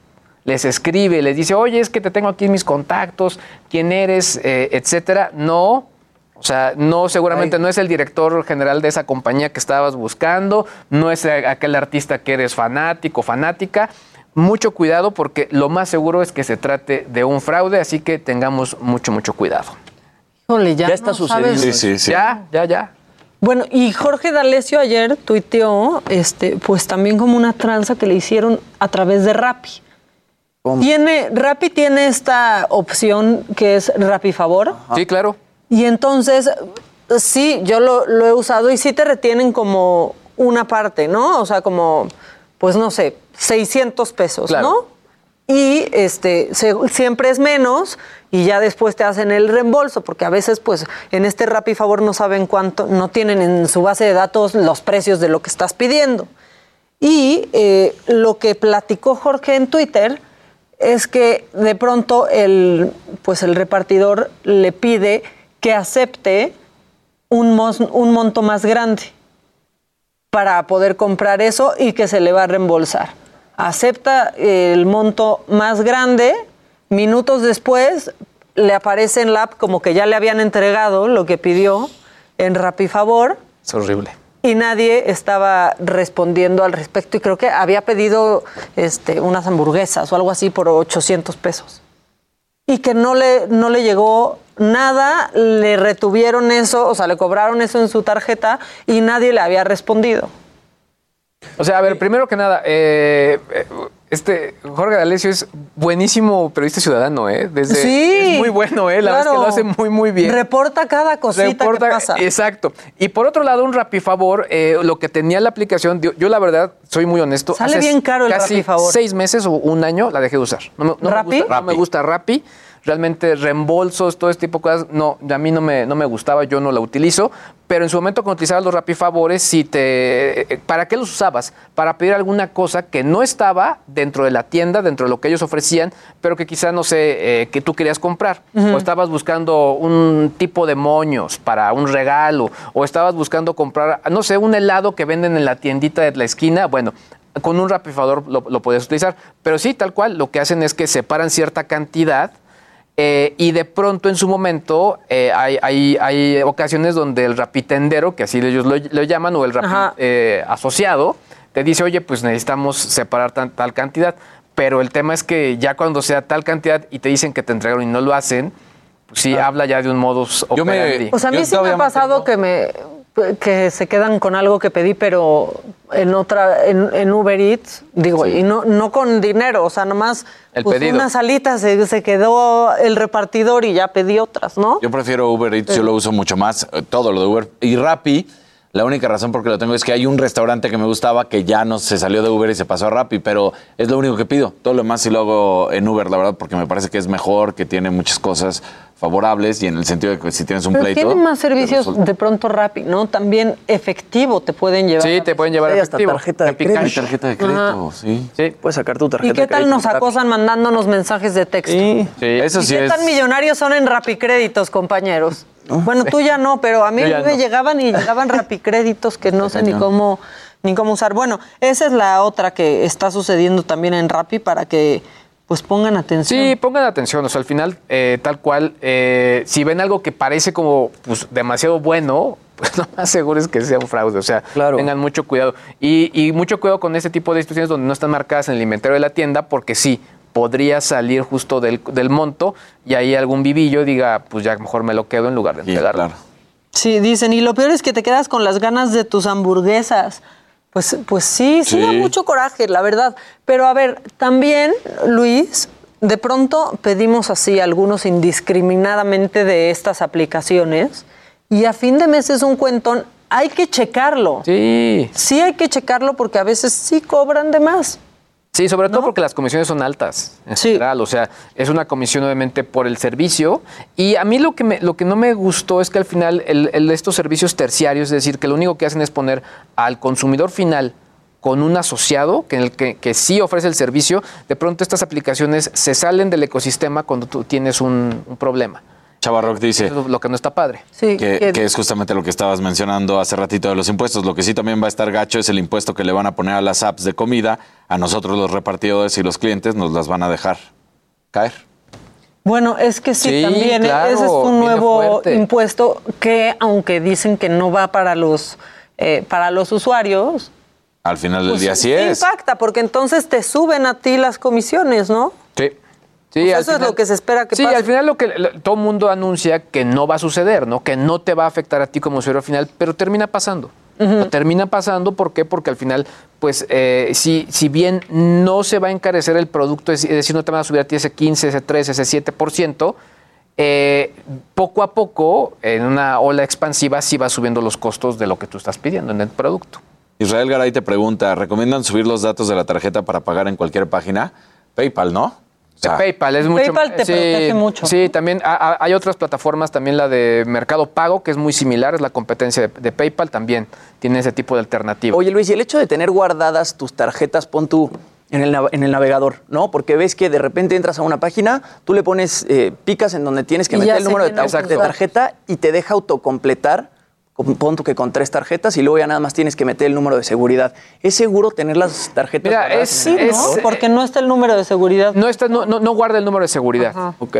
les escribe, les dice, oye, es que te tengo aquí en mis contactos, quién eres, eh, etcétera, no. O sea, no, seguramente no es el director general de esa compañía que estabas buscando, no es aquel artista que eres fanático, fanática. Mucho cuidado porque lo más seguro es que se trate de un fraude, así que tengamos mucho, mucho cuidado. Híjole, ya, Ya está no sucediendo. sabes. Sí, sí, sí. Ya, ya, ya. Bueno, y Jorge D'Alessio ayer tuiteó, este, pues también como una tranza que le hicieron a través de Rappi. Tiene, Rappi tiene esta opción que es Rappi Favor. Sí, claro. Y entonces, sí, yo lo, lo he usado y sí te retienen como una parte, ¿no? O sea, como, pues no sé, 600 pesos, ¿no? Y este, se- siempre es menos y ya después te hacen el reembolso, porque a veces, pues, en este Rappi Favor no saben cuánto, no tienen en su base de datos los precios de lo que estás pidiendo. Y eh, lo que platicó Jorge en Twitter es que de pronto el, pues el repartidor le pide que acepte un, un monto más grande para poder comprar eso y que se le va a reembolsar. Acepta el monto más grande, minutos después le aparece en la app como que ya le habían entregado lo que pidió en Rapifavor Es horrible. Y nadie estaba respondiendo al respecto y creo que había pedido este, unas hamburguesas o algo así por 800 pesos. Y que no le, no le llegó nada, le retuvieron eso, o sea, le cobraron eso en su tarjeta y nadie le había respondido. O sea, a ver, primero que nada, eh, eh, este Jorge D'Alessio es buenísimo periodista ciudadano, ¿eh? Desde, Sí, Es muy bueno, ¿eh? La verdad es que lo hace muy, muy bien. Reporta cada cosita Reporta- que pasa. Exacto. Y por otro lado, un Rapifavor, eh, lo que tenía la aplicación, yo, yo la verdad soy muy honesto. Sale hace bien caro el casi Rapifavor. seis meses o un año la dejé de usar. No me, no me ¿Rappi? gusta, no me gusta Rappi. Realmente reembolsos, todo este tipo de cosas, no, a mí no me, no me gustaba, yo no la utilizo, pero en su momento cuando utilizabas los Rapifavores, si te, ¿para qué los usabas? Para pedir alguna cosa que no estaba dentro de la tienda, dentro de lo que ellos ofrecían, pero que quizá, no sé, eh, que tú querías comprar. O estabas buscando un tipo de moños para un regalo, o estabas buscando comprar, no sé, un helado que venden en la tiendita de la esquina, bueno, con un rapifador lo, lo puedes utilizar. Pero sí, tal cual, lo que hacen es que separan cierta cantidad eh, y de pronto en su momento eh, hay, hay- hay ocasiones donde el rapitendero, que así ellos lo, lo llaman, o el rapi eh, asociado, te dice, oye, pues necesitamos separar tan- tal cantidad. Pero el tema es que ya cuando sea tal cantidad y te dicen que te entregaron y no lo hacen, pues sí, habla ya de un modus Yo me- operandi. O sea, a mí sí me ha pasado que me que se quedan con algo que pedí, pero en otra, en, en Uber Eats, digo, y no, no con dinero, o sea, nomás El pues, pedido. unas alitas, se, se quedó el repartidor y ya pedí otras, ¿no? Yo prefiero Uber Eats, yo lo uso mucho más, eh, todo lo de Uber. Y Rappi, la única razón por que lo tengo es que hay un restaurante que me gustaba que ya no se salió de Uber y se pasó a Rappi, pero es lo único que pido. Todo lo demás sí lo hago en Uber, la verdad, porque me parece que es mejor, que tiene muchas cosas favorables y en el sentido de que si tienes un Pero pleito... tienen más servicios de pronto rápido, ¿no? También efectivo te pueden llevar. Sí, te pueden llevar Sí, hasta efectivo. tarjeta de crédito. tarjeta de crédito, sí. Puedes sacar tu ¿Y tarjeta qué de tal nos acosan mandándonos mensajes de texto? Sí, eso ¿Y qué tan millonarios son en rapicréditos, compañeros? Bueno, tú ya no, pero a mí me no. llegaban y llegaban rapicréditos que no sé ni cómo ni cómo usar. Bueno, esa es la otra que está sucediendo también en Rappi para que pues pongan atención. Sí, pongan atención. O sea, al final, eh, tal cual, eh, si ven algo que parece como pues, demasiado bueno, pues lo más seguro es que sea un fraude. O sea, tengan mucho cuidado. Y, y mucho cuidado con este tipo de instituciones donde no están marcadas en el inventario de la tienda, porque sí, podría salir justo del, del monto y ahí algún vivillo diga, pues ya mejor me lo quedo en lugar de entregarlo. Sí, dicen, y lo peor es que te quedas con las ganas de tus hamburguesas. Pues, pues sí, sí, da mucho coraje, la verdad. Pero a ver, también, Luis, de pronto pedimos así algunos indiscriminadamente de estas aplicaciones y a fin de mes es un cuentón. Hay que checarlo. Sí. Sí hay que checarlo porque a veces sí cobran de más. Sí, sobre todo porque las comisiones son altas en general. O sea, es una comisión obviamente por el servicio. Y a mí lo que, me- lo que no me gustó es que al final el, el- estos servicios terciarios, es decir, que lo único que hacen es poner al consumidor final con un asociado que, en el que, que sí ofrece el servicio, de pronto estas aplicaciones se salen del ecosistema cuando tú tienes un, un problema. Chavarrock dice lo que no está padre. Sí, que, que es justamente lo que estabas mencionando hace ratito de los impuestos. Lo que sí también va a estar gacho es el impuesto que le van a poner a las apps de comida. A nosotros los repartidores y los clientes nos las van a dejar caer. Bueno, es que sí, Sí, también ¿eh? claro, ese es un nuevo fuerte. impuesto que, aunque dicen que no va para los eh, para los usuarios, Al final del pues día sí sí es. impacta, porque entonces te suben a ti las comisiones, ¿no? Sí. Sí, Pues eso es lo que se espera que sí, pase. al final lo que lo- todo el mundo anuncia que no va a suceder, ¿no? Que no te va a afectar a ti como usuario final, pero termina pasando. Termina pasando, ¿por qué? Porque al final, pues, eh, si, si bien no se va a encarecer el producto, es decir, no te van a subir a ti ese 15, ese 13, ese 7%, eh, poco a poco, en una ola expansiva, sí va subiendo los costos de lo que tú estás pidiendo en el producto. Israel Garay te pregunta, ¿recomiendan subir los datos de la tarjeta para pagar en cualquier página? PayPal, ¿no? Sea, PayPal es mucho PayPal te sí, protege mucho. Sí, también ha- ha- hay otras plataformas, también la de Mercado Pago, que es muy similar, es la competencia de, de PayPal, también tiene ese tipo de alternativa. Oye, Luis, y el hecho de tener guardadas tus tarjetas, pon tú en el, en el navegador, ¿no? Porque ves que de repente entras a una página, tú le pones, eh, picas en donde tienes que Y meter el número de, de tarjeta y te deja autocompletar. Con- Pon tú que con tres tarjetas y luego ya nada más tienes que meter el número de seguridad. ¿Es seguro tener las tarjetas Mira, es- el es- navegador? Porque no está el número de seguridad. No, está, no, no, no guarda el número de seguridad.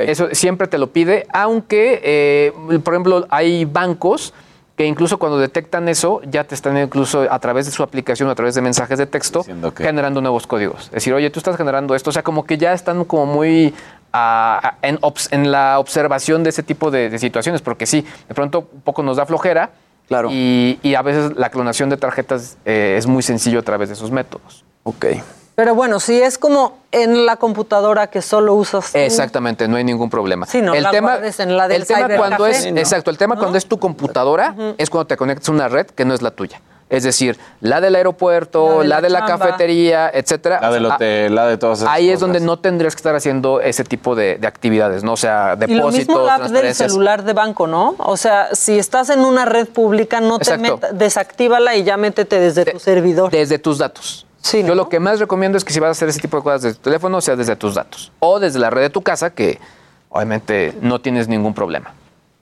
Eso siempre te lo pide, aunque, eh, por ejemplo, hay bancos que incluso cuando detectan eso, ya te están incluso a través de su aplicación, a través de mensajes de texto, generando nuevos códigos. Es decir, oye, tú estás generando esto. O sea, como que ya están como muy ah, ah, en, obs- en la observación de ese tipo de, de situaciones, porque sí, de pronto un poco nos da flojera. Claro. Y, y a veces la clonación de tarjetas eh, es muy sencillo a través de esos métodos. Ok. Pero bueno, si es como en la computadora que solo usas. Exactamente, no hay ningún problema. Sí, no el la tema, en la del el tema cybercafé. cuando es, Sí, no. exacto, el tema cuando es tu computadora es cuando te conectas a una red que no es la tuya. Es decir, la del aeropuerto, la de la, cafetería, etcétera. La del Ah, hotel, la de todas esas Ahí es donde no tendrías que estar haciendo ese tipo de, de actividades, ¿no? O sea, Y lo mismo depósitos, la app del celular de banco, ¿no? O sea, si estás en una red pública, no te metas, desactívala y ya métete desde tu servidor. Desde tus datos. Yo lo que más recomiendo es que si vas a hacer ese tipo de cosas desde tu teléfono, sea desde tus datos. O desde la red de tu casa, que obviamente no tienes ningún problema.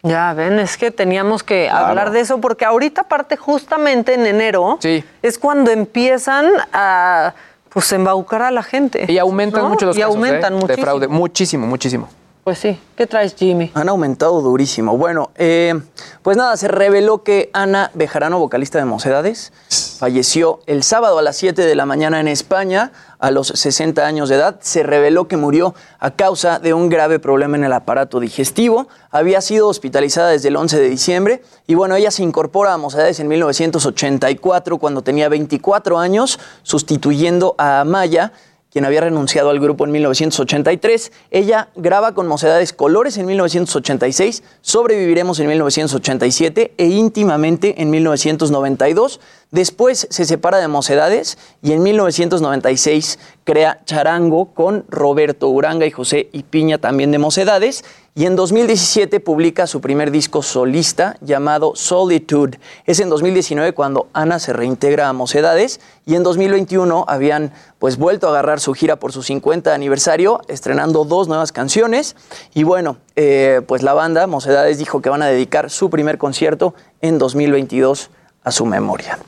Ya ven, es que teníamos que hablar de eso porque ahorita aparte justamente en enero Sí. es cuando empiezan a pues embaucar a la gente. Y aumentan ¿no? mucho los y casos aumentan ¿eh? de fraude. Muchísimo, muchísimo. Pues sí. ¿Qué traes, Jimmy? Han aumentado durísimo. Bueno, eh, pues nada, se reveló que Ana Bejarano, vocalista de Mocedades, falleció el sábado a las 7 de la mañana en España, a los 60 años de edad. Se reveló que murió a causa de un grave problema en el aparato digestivo. Había sido hospitalizada desde el 11 de diciembre y bueno, ella se incorpora a Mocedades en 1984 cuando tenía 24 años, sustituyendo a Amaya quien había renunciado al grupo en 1983. Ella graba con Mocedades Colores en 1986, Sobreviviremos en 1987 e íntimamente en 1992. Después se separa de Mocedades y en 1996 crea Charango con Roberto Uranga y José Ipiña también de Mocedades. Y en 2017 publica su primer disco solista llamado Solitude. Es en 2019 cuando Ana se reintegra a Mocedades y en 2021 habían pues vuelto a agarrar su gira por su 50 aniversario, estrenando dos nuevas canciones. Y bueno, eh, pues la banda Mocedades dijo que van a dedicar su primer concierto en 2022 a su memoria.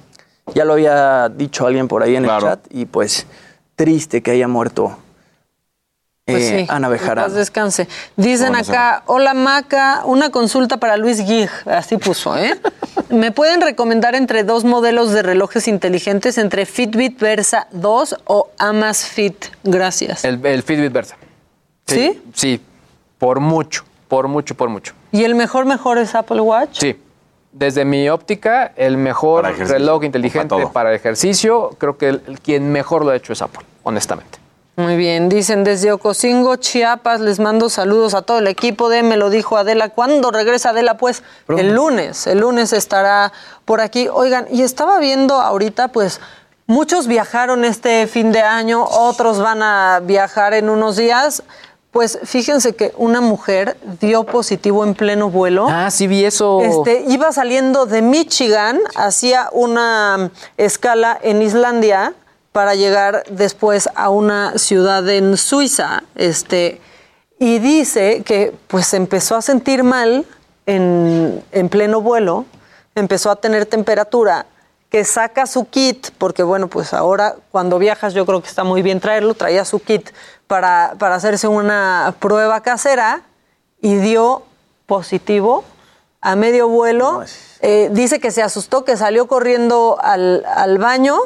Ya lo había dicho alguien por ahí en el chat y pues triste que haya muerto Pues eh, sí, Ana Bejarano. paz descanse. Dicen acá, hola Maca, una consulta para Luis Gig, así puso, ¿eh? ¿Me pueden recomendar entre dos modelos de relojes inteligentes, entre Fitbit Versa 2 o Amazfit? Gracias. El, el Fitbit Versa. ¿Sí? Sí, por mucho, por mucho, por mucho. ¿Y el mejor mejor es Apple Watch? Sí. Desde mi óptica, el mejor reloj inteligente para, ejercicio, creo que el, el quien mejor lo ha hecho es Apple, honestamente. Muy bien, dicen desde Ocosingo, Chiapas, les mando saludos a todo el equipo de Me lo dijo Adela. ¿Cuándo regresa Adela? Pues el lunes, el lunes estará por aquí. Oigan, y estaba viendo ahorita, pues muchos viajaron este fin de año, otros van a viajar en unos días. Pues fíjense que una mujer dio positivo en pleno vuelo. Ah, sí vi eso. Este, iba saliendo de Michigan, hacía una escala en Islandia para llegar después a una ciudad en Suiza. Este, y dice que pues empezó a sentir mal en, en pleno vuelo, empezó a tener temperatura, que saca su kit, porque bueno, pues ahora cuando viajas yo creo que está muy bien traerlo, traía su kit para, para hacerse una prueba casera y dio positivo a medio vuelo. Eh, dice que se asustó, que salió corriendo al, al baño,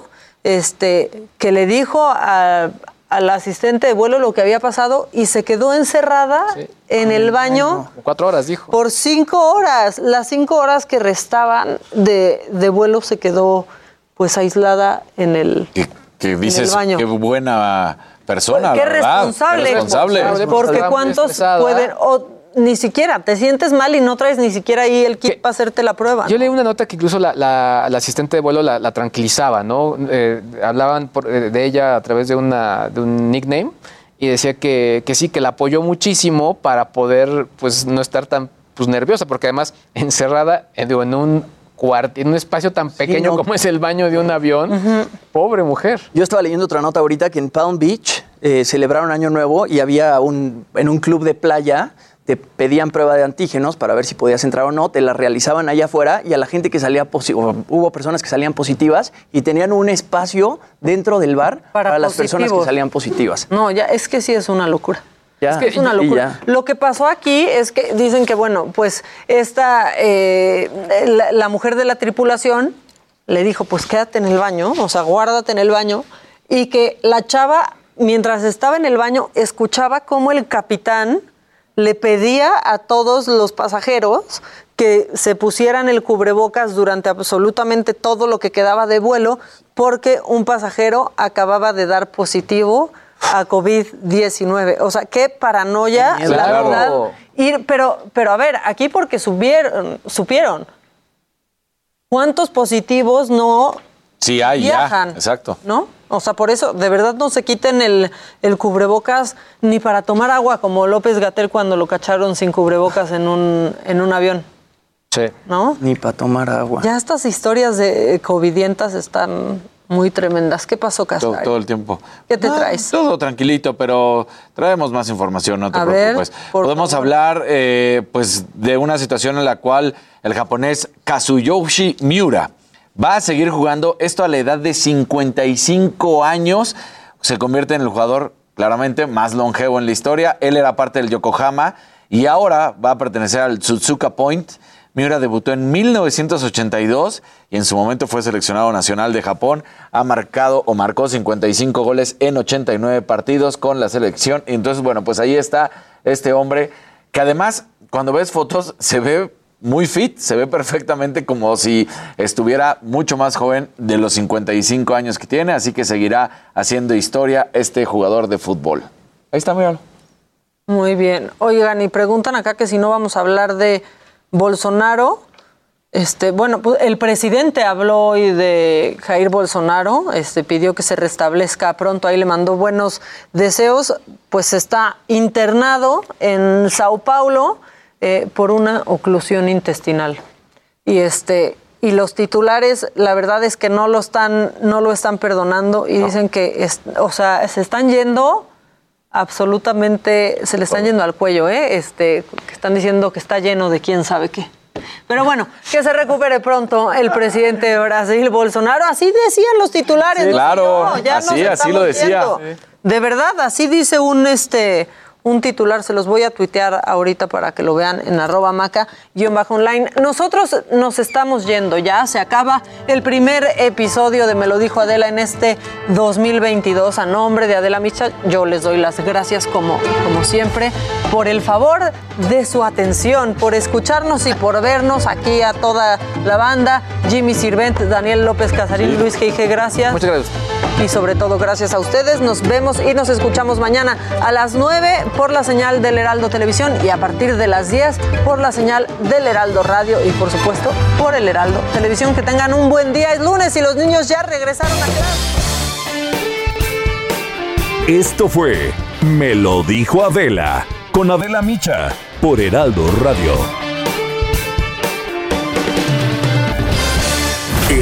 este, que le dijo a- al asistente de vuelo lo que había pasado y se quedó encerrada en el baño Cuatro horas, dijo. por cinco horas. Las cinco horas que restaban de, de vuelo se quedó pues aislada en el... Que dices, baño. qué buena persona, Qué responsable. Qué responsable. Porque cuántos pueden... o ni siquiera, te sientes mal y no traes ni siquiera ahí el kit para hacerte la prueba. Yo leí una nota que incluso la, la- la asistente de vuelo la, la tranquilizaba, ¿no? Eh, hablaban por- eh, de ella a través de, una, de un nickname y decía que, que sí, que la apoyó muchísimo para poder pues no estar tan pues, nerviosa, porque además encerrada eh, digo, en un en un espacio tan pequeño no. como es el baño de un avión, pobre mujer. Yo estaba leyendo otra nota ahorita que en Palm Beach eh, celebraron Año Nuevo y había un, en un club de playa, te pedían prueba de antígenos para ver si podías entrar o no, te la realizaban allá afuera y a la gente que salía positiva, hubo personas que salían positivas y tenían un espacio dentro del bar para, las personas que salían positivas. No, ya es que sí es una locura. Ya, Es que es una locura. Lo que pasó aquí es que dicen que, bueno, pues esta, eh, la, la mujer de la tripulación le dijo, pues quédate en el baño, o sea, guárdate en el baño, y que la chava, mientras estaba en el baño, escuchaba cómo el capitán le pedía a todos los pasajeros que se pusieran el cubrebocas durante absolutamente todo lo que quedaba de vuelo, porque un pasajero acababa de dar positivo a COVID-19. O sea, qué paranoia, la Claro. verdad. Ir- pero, pero a ver, aquí porque supieron, supieron. ¿Cuántos positivos no Sí, hay, Viajan. ya. Exacto. ¿no? O sea, por eso, de verdad no se quiten el, el cubrebocas ni para tomar agua, como López Gatel cuando lo cacharon sin cubrebocas en un, en un avión, Sí. ¿no? Ni para tomar agua. Ya estas historias de covidientas están muy tremendas. ¿Qué pasó, Todo, Casar? todo el tiempo. ¿Qué te Ah, traes? Todo tranquilito, pero traemos más información, no te A preocupes. Podemos hablar eh, pues, de una situación en la cual el japonés Kazuyoshi Miura va a seguir jugando esto a la edad de 55 años. Se convierte en el jugador claramente más longevo en la historia. Él era parte del Yokohama y ahora va a pertenecer al Tsutsuka Point. Miura debutó en 1982 y en su momento fue seleccionado nacional de Japón. Ha marcado o marcó 55 goles en 89 partidos con la selección. Y entonces, bueno, pues ahí está este hombre que además, cuando ves fotos, se ve muy fit, se ve perfectamente como si estuviera mucho más joven de los 55 años que tiene. Así que seguirá haciendo historia este jugador de fútbol. Ahí está, míralo. Muy bien. Oigan, y preguntan acá que si no vamos a hablar de Bolsonaro. Este, bueno, pues el presidente habló hoy de Jair Bolsonaro, este, pidió que se restablezca pronto, ahí le mandó buenos deseos, pues está internado en Sao Paulo eh, por una oclusión intestinal. Y este, y los titulares, la verdad es que no lo están, no lo están perdonando y dicen que, es- o sea, se están yendo absolutamente, se le están yendo al cuello, ¿eh? Este, que están diciendo que está lleno de quién sabe qué. Pero bueno, que se recupere pronto el presidente de Brasil, Bolsonaro. Así decían los titulares. Sí, no claro, yo, ya nos así- así estamos lo decía. viendo. De verdad, así dice un este un titular, se los voy a tuitear ahorita para que lo vean en arroba maca guion bajo online. Nosotros nos estamos yendo ya, se acaba el primer episodio de Me lo dijo Adela en este 2022. A nombre de Adela Micha, yo les doy las gracias como, como siempre por el favor de su atención, por escucharnos y por vernos aquí a toda la banda. Jimmy Sirvent, Daniel López Casarín, Luis G.I.G., gracias. Muchas gracias. Y sobre todo gracias a ustedes. Nos vemos y nos escuchamos mañana a las 9 por la señal del Heraldo Televisión y a partir de las 10 por la señal del Heraldo Radio y por supuesto por el Heraldo Televisión. Que tengan un buen día. Es lunes y los niños ya regresaron a clase. Esto fue Me lo dijo Adela con Adela Micha por Heraldo Radio.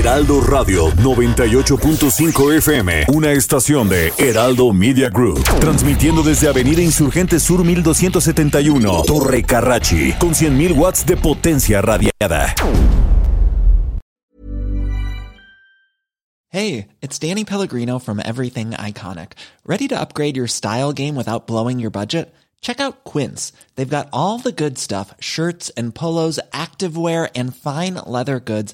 Heraldo Radio 98.5 FM, una estación de Heraldo Media Group, transmitiendo desde Avenida Insurgente Sur 1271, Torre Carrachi, con 100.000 watts de potencia radiada. Hey, it's Danny Pellegrino from Everything Iconic. Ready to upgrade your style game without blowing your budget? Check out Quince. They've got all the good stuff shirts and polos, activewear, and fine leather goods,